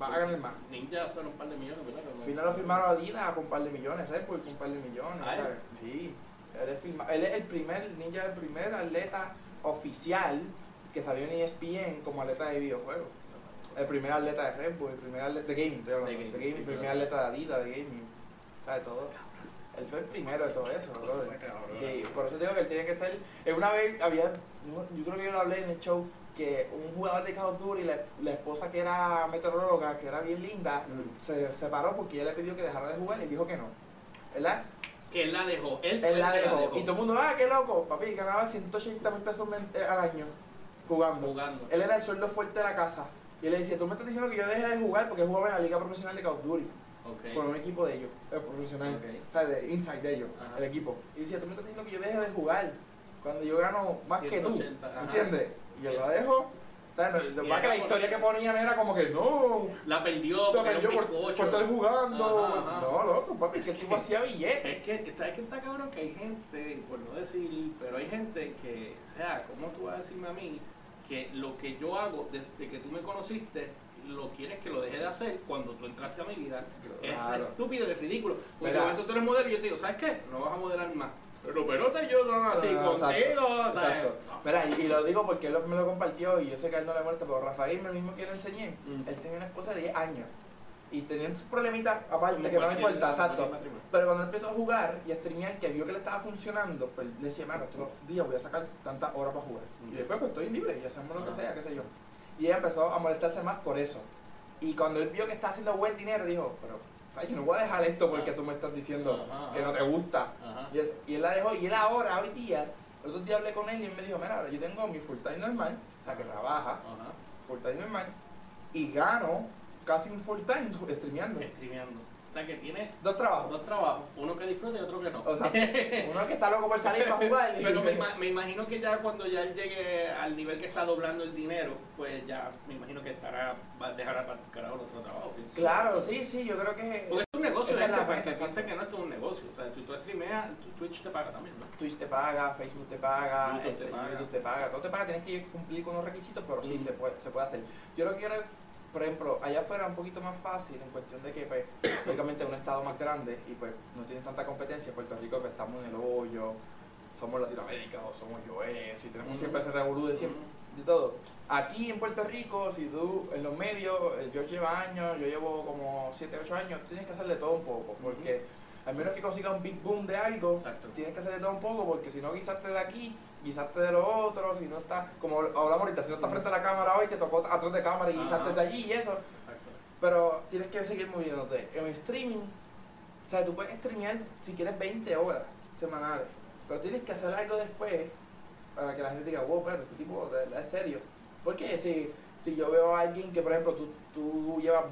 Va a ganar más. Ninja fueron un par de millones, ¿verdad? Al final lo firmaron a Adidas con un par de millones, Red Bull con un par de millones. Ah, ¿eh? ¿sabes? Sí. Él es, firma- él es el primer, Ninja es el primer atleta oficial que salió en ESPN como atleta de videojuegos. El primer atleta de Red Bull, el primer atleta de hablando, De sí, el primer claro. atleta de Adidas, de gaming. ¿Sabes? Todo. Él fue el primero de todo eso, cabrona. Y por eso digo que él tiene que estar. eh, Una vez había, no, yo creo que yo lo hablé en el show, que un jugador de Call of Duty, la, la esposa que era meteoróloga, que era bien linda, Mm. se separó porque ella le pidió que dejara de jugar y dijo que no. ¿Verdad? Que él la dejó. Él, Él el la dejó. Y todo el mundo, ah, qué loco, papi, ganaba 180 mil pesos eh, al año jugando. jugando. Él era el sueldo fuerte de la casa. Y él le decía, tú me estás diciendo que yo deje de jugar porque jugaba en la liga profesional de Call of Duty Ok. con un equipo de ellos, eh, profesional, Ok. o sea, de inside de ellos, Ajá. el equipo. Y decía, tú me estás diciendo que yo deje de jugar cuando yo gano más que tú, 180, ajá. ¿entiendes? Y yo lo dejo. O sea, no, lo que es que la historia que ponían era como que no, La perdió era perdió por, por estar jugando. Ajá, ajá. No, loco, papi, que el tipo hacía billetes. Es que, ¿sabes qué está cabrón? Que hay gente, por no decir, pero hay gente que, o sea, ¿cómo tú vas a decirme a mí que lo que yo hago desde que tú me conociste, lo quieres que lo deje de hacer cuando tú entraste a mi vida? Claro. Es estúpido, es ridículo. Porque de momento tú eres modelo y yo te digo, ¿sabes qué? No vas a modelar más. Pero, pero te yo no así Ah, contigo, exacto, exacto. Mira, y, y lo digo porque él me lo compartió y yo sé que a él no le molesta, pero Rafael, el mismo que le enseñé, Mm. él tenía una esposa de 10 años y tenían sus problemitas aparte que no cualquier- importa, exacto. Pero cuando empezó a jugar y a streamear, que vio que le estaba funcionando, pues le decía, mano, estos días voy a sacar tantas horas para jugar. Y después, pues estoy libre y hacemos lo que sea, qué sé yo. Y ella empezó a molestarse más por eso. Y cuando él vio que estaba haciendo buen dinero, dijo, pero. Yo no voy a dejar esto porque tú me estás diciendo Ajá, que no te gusta. Y, eso- y él la dejó, y él ahora, hoy día, el otro día hablé con él y él me dijo, mira, ahora yo tengo mi full time normal, o sea, que trabaja, full time normal, y gano casi un full time streameando. Streameando. O sea que tiene Dos trabajos. dos trabajos, uno que disfruta y otro que no. O sea, uno que está loco por salir para jugar y Pero me, ima- me imagino que ya cuando ya él llegue al nivel que está doblando el dinero, pues ya me imagino que estará, va a dejar para carajo el otro trabajo. pienso. Claro, sí, sí, yo creo que Porque es un negocio, es gente, la para que piensen que no es un negocio. O sea, si tú streameas, tu Twitch te paga también, ¿no? Twitch te paga, Facebook te paga, YouTube te este, paga. YouTube te paga, todo te paga, tienes que cumplir con unos requisitos, pero sí Ujú. se puede, se puede hacer. Yo lo que quiero, por ejemplo, allá afuera un poquito más fácil en cuestión de que, pues, lógicamente es un estado más grande y pues no tienes tanta competencia. En Puerto Rico pues, estamos en el hoyo, somos Latinoamérica o somos US, y tenemos siempre ese revolú de siempre, de todo. Aquí en Puerto Rico, si tú en los medios, eh, yo lleva años, yo llevo como 7, 8 años, tienes que hacer de todo un poco, porque al menos que consigas un big boom de algo, Exacto. tienes que hacer de todo un poco, porque si no guisaste de aquí, guisaste de lo otro, si no estás, como hablamos ahorita, si no estás frente a la cámara hoy, te tocó atrás de cámara y guisaste de allí y eso, Exacto. pero tienes que seguir moviéndote. En streaming, o sea, tú puedes streamear si quieres 20 horas semanales, pero tienes que hacer algo después para que la gente diga, wow, espérate, este tipo de verdad es serio. Porque si, si yo veo a alguien que, por ejemplo, tú, tú llevas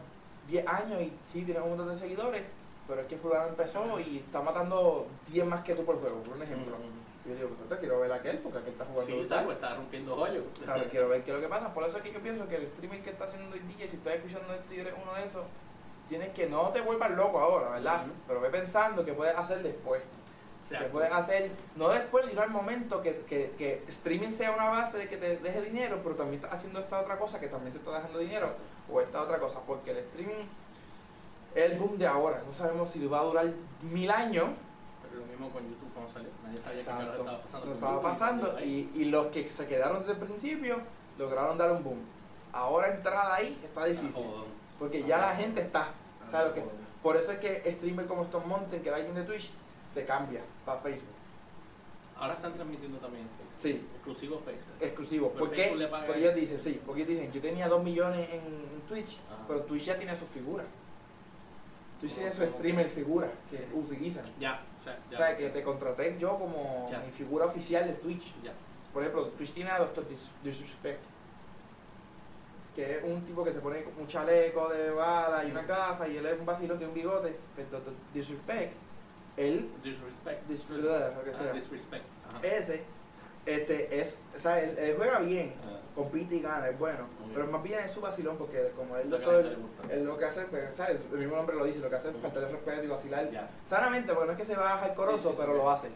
10 años y sí tienes un montón de seguidores, pero es que fulano empezó y está matando 10 más que tú por juego, por un ejemplo. Yo digo, pues quiero ver a aquel, porque aquel está jugando Sí, salvo, está rompiendo hoyos. Claro, *laughs* quiero ver qué es lo que pasa. Por eso es que yo pienso que el streaming que está haciendo hoy día, si estás escuchando esto y eres uno de esos, tienes que no te vuelvas loco ahora, ¿verdad? Pero ve pensando que puedes hacer después. Que Exacto. puedes hacer, no después, sino al momento que, que, que streaming sea una base de que te deje dinero, pero también estás haciendo esta otra cosa que también te está dejando dinero, o esta otra cosa, porque el streaming es el boom de ahora. No sabemos si va a durar mil años, mismo con YouTube cuando salió. Nadie sabía que Exacto. estaba pasando. Con estaba pasando y, y los que se quedaron desde el principio lograron dar un boom. Ahora entrar ahí está difícil, Jodón. porque ya la gente está. Claro que, por eso es que streamer como Stone Mountain, que era alguien de Twitch, se cambia para Facebook. Ahora están transmitiendo también en Facebook. Sí, Exclusivo Facebook. exclusivo. Pero ¿Por Facebook qué? Porque ellos dicen, sí, porque ellos dicen, yo tenía 2 millones en, Twitch, pero Twitch ya tiene su figura. Twitch tiene su streamer figura que utilizan. Ya, o sea, ya. O sea, que te contraté yo como Ya. mi figura oficial de Twitch. Ya. Por ejemplo, Twitch tiene a Doctor Dis- Disrespect, que es un tipo que te pone un chaleco de bala y una gafa y él es un vacilón, tiene un bigote. Pero Doctor Disrespect, él, Disrespect. Disrespect, Ah, sea, disrespect. Ajá. ese, este, es, o sea, él, él juega bien, Ah, compite y gana, es bueno, Muy bien. pero más bien es su vacilón porque como él, gusta. él lo que hace, pues, ¿sabes? el mismo nombre lo dice, lo que hace es faltarle respeto y vacilar Ya. Sanamente, porque no es que se va a bajar coroso, Sí, sí, pero sí. lo hace.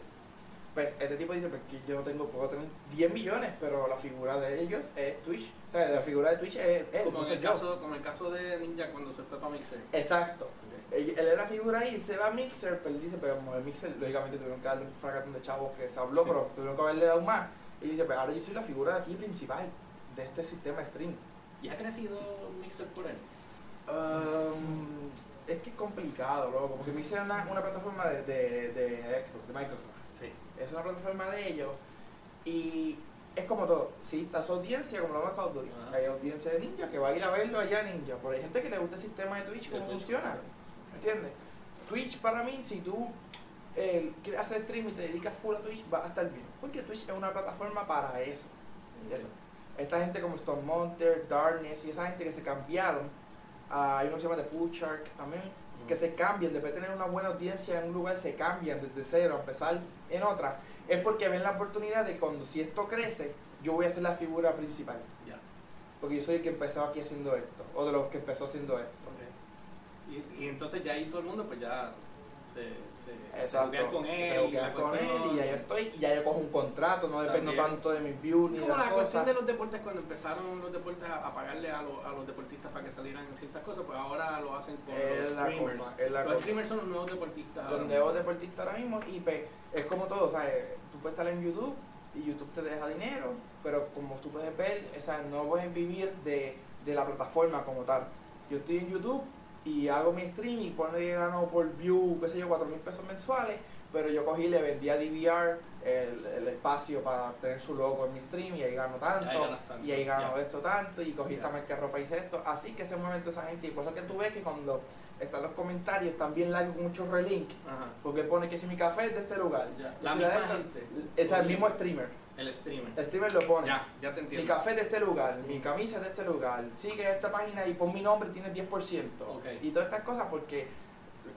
Pues este tipo dice, pues que yo no tengo, puedo tener 10 millones, pero la figura de ellos es Twitch. O sea, la figura de Twitch es él, Como no en, el yo. caso, como el caso de Ninja cuando se fue para Mixer. Exacto. Él, él era figura ahí, se va a Mixer, pero él dice, pero como el Mixer, lógicamente tuvieron que darle un fracatón de chavos que se habló, Sí. pero tuvieron que haberle dado más. Y dice, pues ahora yo soy la figura de aquí principal, de este sistema stream. ¿Y ha crecido Mixer por él? Um, es que es complicado, loco, porque Mixer es una, una plataforma de, de, de Xbox, de Microsoft. Sí. es una plataforma de ellos y es como todo, sí está su audiencia como lo of Duty. Hay audiencia de Ninja que va a ir a verlo allá Ninja, pero hay gente que le gusta el sistema de Twitch, cómo Twitch. ¿Entiendes? Twitch para mí, si tú eh, quieres hacer stream y te dedicas full a Twitch, va a estar bien, porque Twitch es una plataforma para eso. eso. Esta gente como Stone Monter, Darkness y esa gente que se cambiaron, hay uno que se llama The Pool Shark también, que se cambian, después de tener una buena audiencia en un lugar, se cambian desde cero a empezar en otra, es porque ven la oportunidad de cuando si esto crece, yo voy a ser la figura principal. Porque yo soy el que empezó aquí haciendo esto, o de los que empezó haciendo esto. Y, y entonces ya ahí todo el mundo pues ya se, se, se con Se él. y buquea la con él y ya yo estoy, y ya yo cojo un contrato, no dependo También. tanto de mis views ni Es de como la cuestión cosas. de los deportes cuando empezaron los deportes a, a pagarle a, los- a los deportistas para que salieran en ciertas cosas, pues ahora lo hacen con Es los la streamers. cosa, es la los cosa. streamers son los nuevos deportistas. ahora donde mismo. vos deportista ahora mismo y pues, es como todo, ¿sabes? Tú puedes estar en YouTube y YouTube te deja dinero, pero como tú puedes ver, o sea, no puedes vivir de, de la plataforma como tal. Yo estoy en YouTube y hago mi stream y pone que gano por view, qué sé yo, 4 mil pesos mensuales, pero yo cogí y le vendí a DVR el, el espacio para tener su logo en mi stream y ahí gano tanto, Y ahí ganas tanto, y ahí gano esto tanto y cogí esta Ya. marca ropa y hice esto, así que se mueve toda esa gente y por eso que tú ves que cuando están los comentarios están bien largos con muchos relink Ajá. porque pone que si mi café es de este lugar. Y La misma esta- gente. Es el mismo streamer. El streamer. El streamer lo pone. Ya, ya te Mi entiendo. café es de este lugar, mi camisa es de este lugar. Sigue esta página y pon mi nombre, tienes 10%. Ok. Y todas estas cosas porque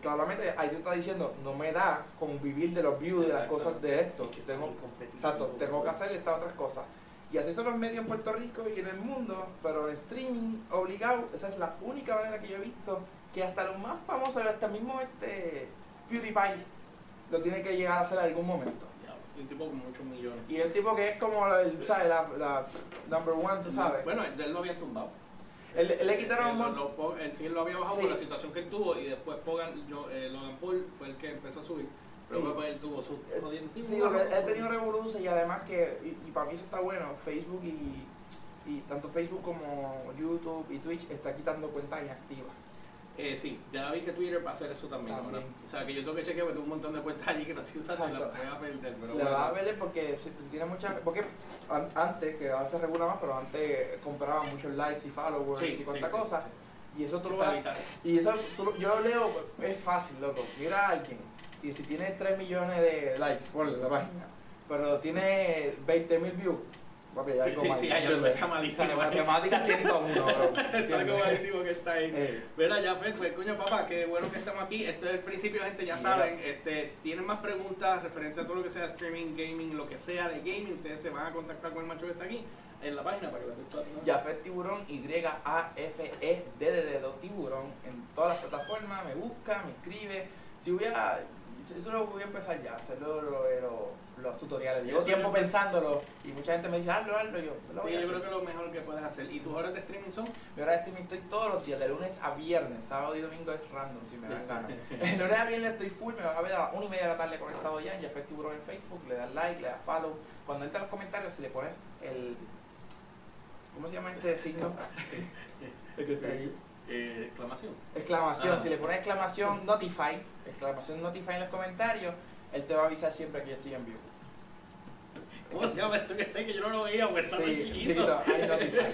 claramente ahí te está diciendo, no me da con vivir de los views, de las cosas de esto. Y que Tengo, exacto, tengo que hacer estas otras cosas. Y así son los medios en Puerto Rico y en el mundo, pero en streaming obligado, esa es la única manera que yo he visto que hasta los más famosos, hasta mismo este PewDiePie, lo tiene que llegar a hacer en algún momento. Ya, Un tipo con muchos millones. Y el tipo que es como el, ¿sabes? La, la number one, tú sabes. Bueno, él lo había tumbado. Él, él le quitaron un Él, montón. él sí lo había bajado Sí. por la situación que él tuvo y después Logan, yo, eh, Logan Paul fue el que empezó a subir. Pero Sí. después él tuvo su jodiendo Sí, porque él, ha tenido revolución y además que, y, y para mí eso está bueno, Facebook y, y tanto Facebook como YouTube y Twitch está quitando cuentas inactivas. Eh, sí, ya vi que Twitter va a hacer eso también. O sea, que yo tengo que chequear porque tengo un montón de cuentas allí que no estoy usando y las Exacto. voy a perder. Pero Le bueno. va a ver porque si, si tiene muchas, porque an- antes, que ahora se regula más, pero antes compraba muchos likes y followers Sí, y cuántas sí, sí, cosas. Y eso tú lo vas. Y eso tú lo- yo lo leo, es fácil, loco. Mira a alguien, y si tiene 3 millones de likes, ponle la página, pero tiene 20 mil views, papi, ya Sí, algo sí, mal, sí, hay algo está malísimo. Matemática 101, bro. *laughs* Está algo malísimo que está ahí. Eh, Mira, ya pues, pues, coño papá, qué bueno que estamos aquí. Esto es el principio, gente, ya Mira. saben. Este, si tienen más preguntas referente a todo lo que sea streaming, gaming, lo que sea de gaming, ustedes se van a contactar con el macho que está aquí en la página para que lo respondan. Jafet Tiburón, Y-A-F-E-D de dedo Tiburón, en todas las plataformas, me busca, me escribe. Si voy a, eso lo voy a empezar ya, hacer lo- lo- lo- los tutoriales. Llevo tiempo pensándolo y mucha gente me dice, hazlo, hazlo, yo lo Sí, yo hacer. creo que es lo mejor que puedes hacer. ¿Y tus horas de streaming son? Mi hora de streaming estoy todos los días, de lunes a viernes, sábado y domingo es random si me dan ganas. *laughs* De lunes a viernes estoy full, me van a ver a las 1 y media de la tarde conectado ya en Jafet Tiburón en Facebook, le das like, le das follow. Cuando entras a los comentarios, si le pones el. ¿Cómo se llama este *laughs* signo? El que está ahí. Eh, exclamación. Exclamación, Ah. si le pones exclamación notify, exclamación notify en los comentarios, él te va a avisar siempre que yo estoy en vivo. ¿Cómo se llama esto que está? Que yo no lo veía porque está muy Sí, chiquito. chiquito, I notify.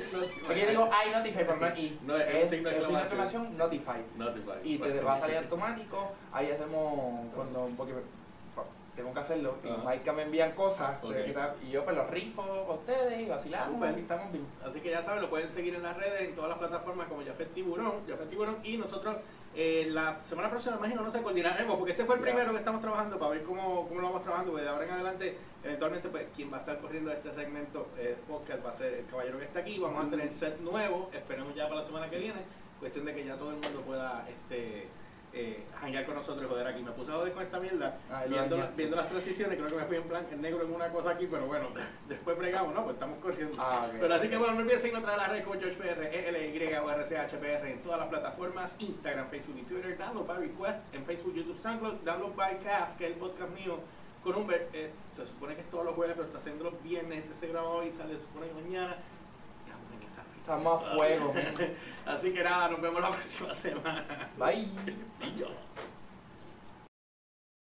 *laughs* Porque yo digo I notify, pero *laughs* no es I. No, es es, signo de es un signo de exclamación. notify. Notify. Y te va a salir automático, *laughs* ahí hacemos cuando, porque tengo que hacerlo, y Ajá. Maika me envían cosas, y yo pues los rifo con ustedes y vacilamos, Súper. y estamos bien. Así que ya saben, lo pueden seguir en las redes, en todas las plataformas como Jafet Tiburón, Jafet Tiburón, y nosotros eh, la semana próxima, imagino, no sé, coordinaremos, porque este fue el primero que estamos trabajando para ver cómo, cómo lo vamos trabajando, porque de ahora en adelante, eventualmente, pues quien va a estar corriendo este segmento eh, podcast va a ser el caballero que está aquí, vamos a tener set nuevo, esperemos ya para la semana que viene, cuestión de que ya todo el mundo pueda este eh, hanguear con nosotros y joder aquí. Me puse a joder con esta mierda, Ay, lo viendo, dañaste. viendo las transiciones, creo que me fui en plan en negro en una cosa aquí, pero bueno, *laughs* después bregamos, ¿no? Pues estamos corriendo. Ah, ok. Pero así que bueno, no olviden seguirnos a las redes como GeorgePR, ELY o RCHPR en todas las plataformas, Instagram, Facebook y Twitter, download by request en Facebook, YouTube, SoundCloud, download by Cast, que es el podcast mío con un eh, se supone que es todos los jueves, pero está haciendo los viernes, este se graba hoy, sale se supone que mañana. A todavía. fuego. *laughs* Así que nada, nos vemos la próxima semana. Bye. *laughs*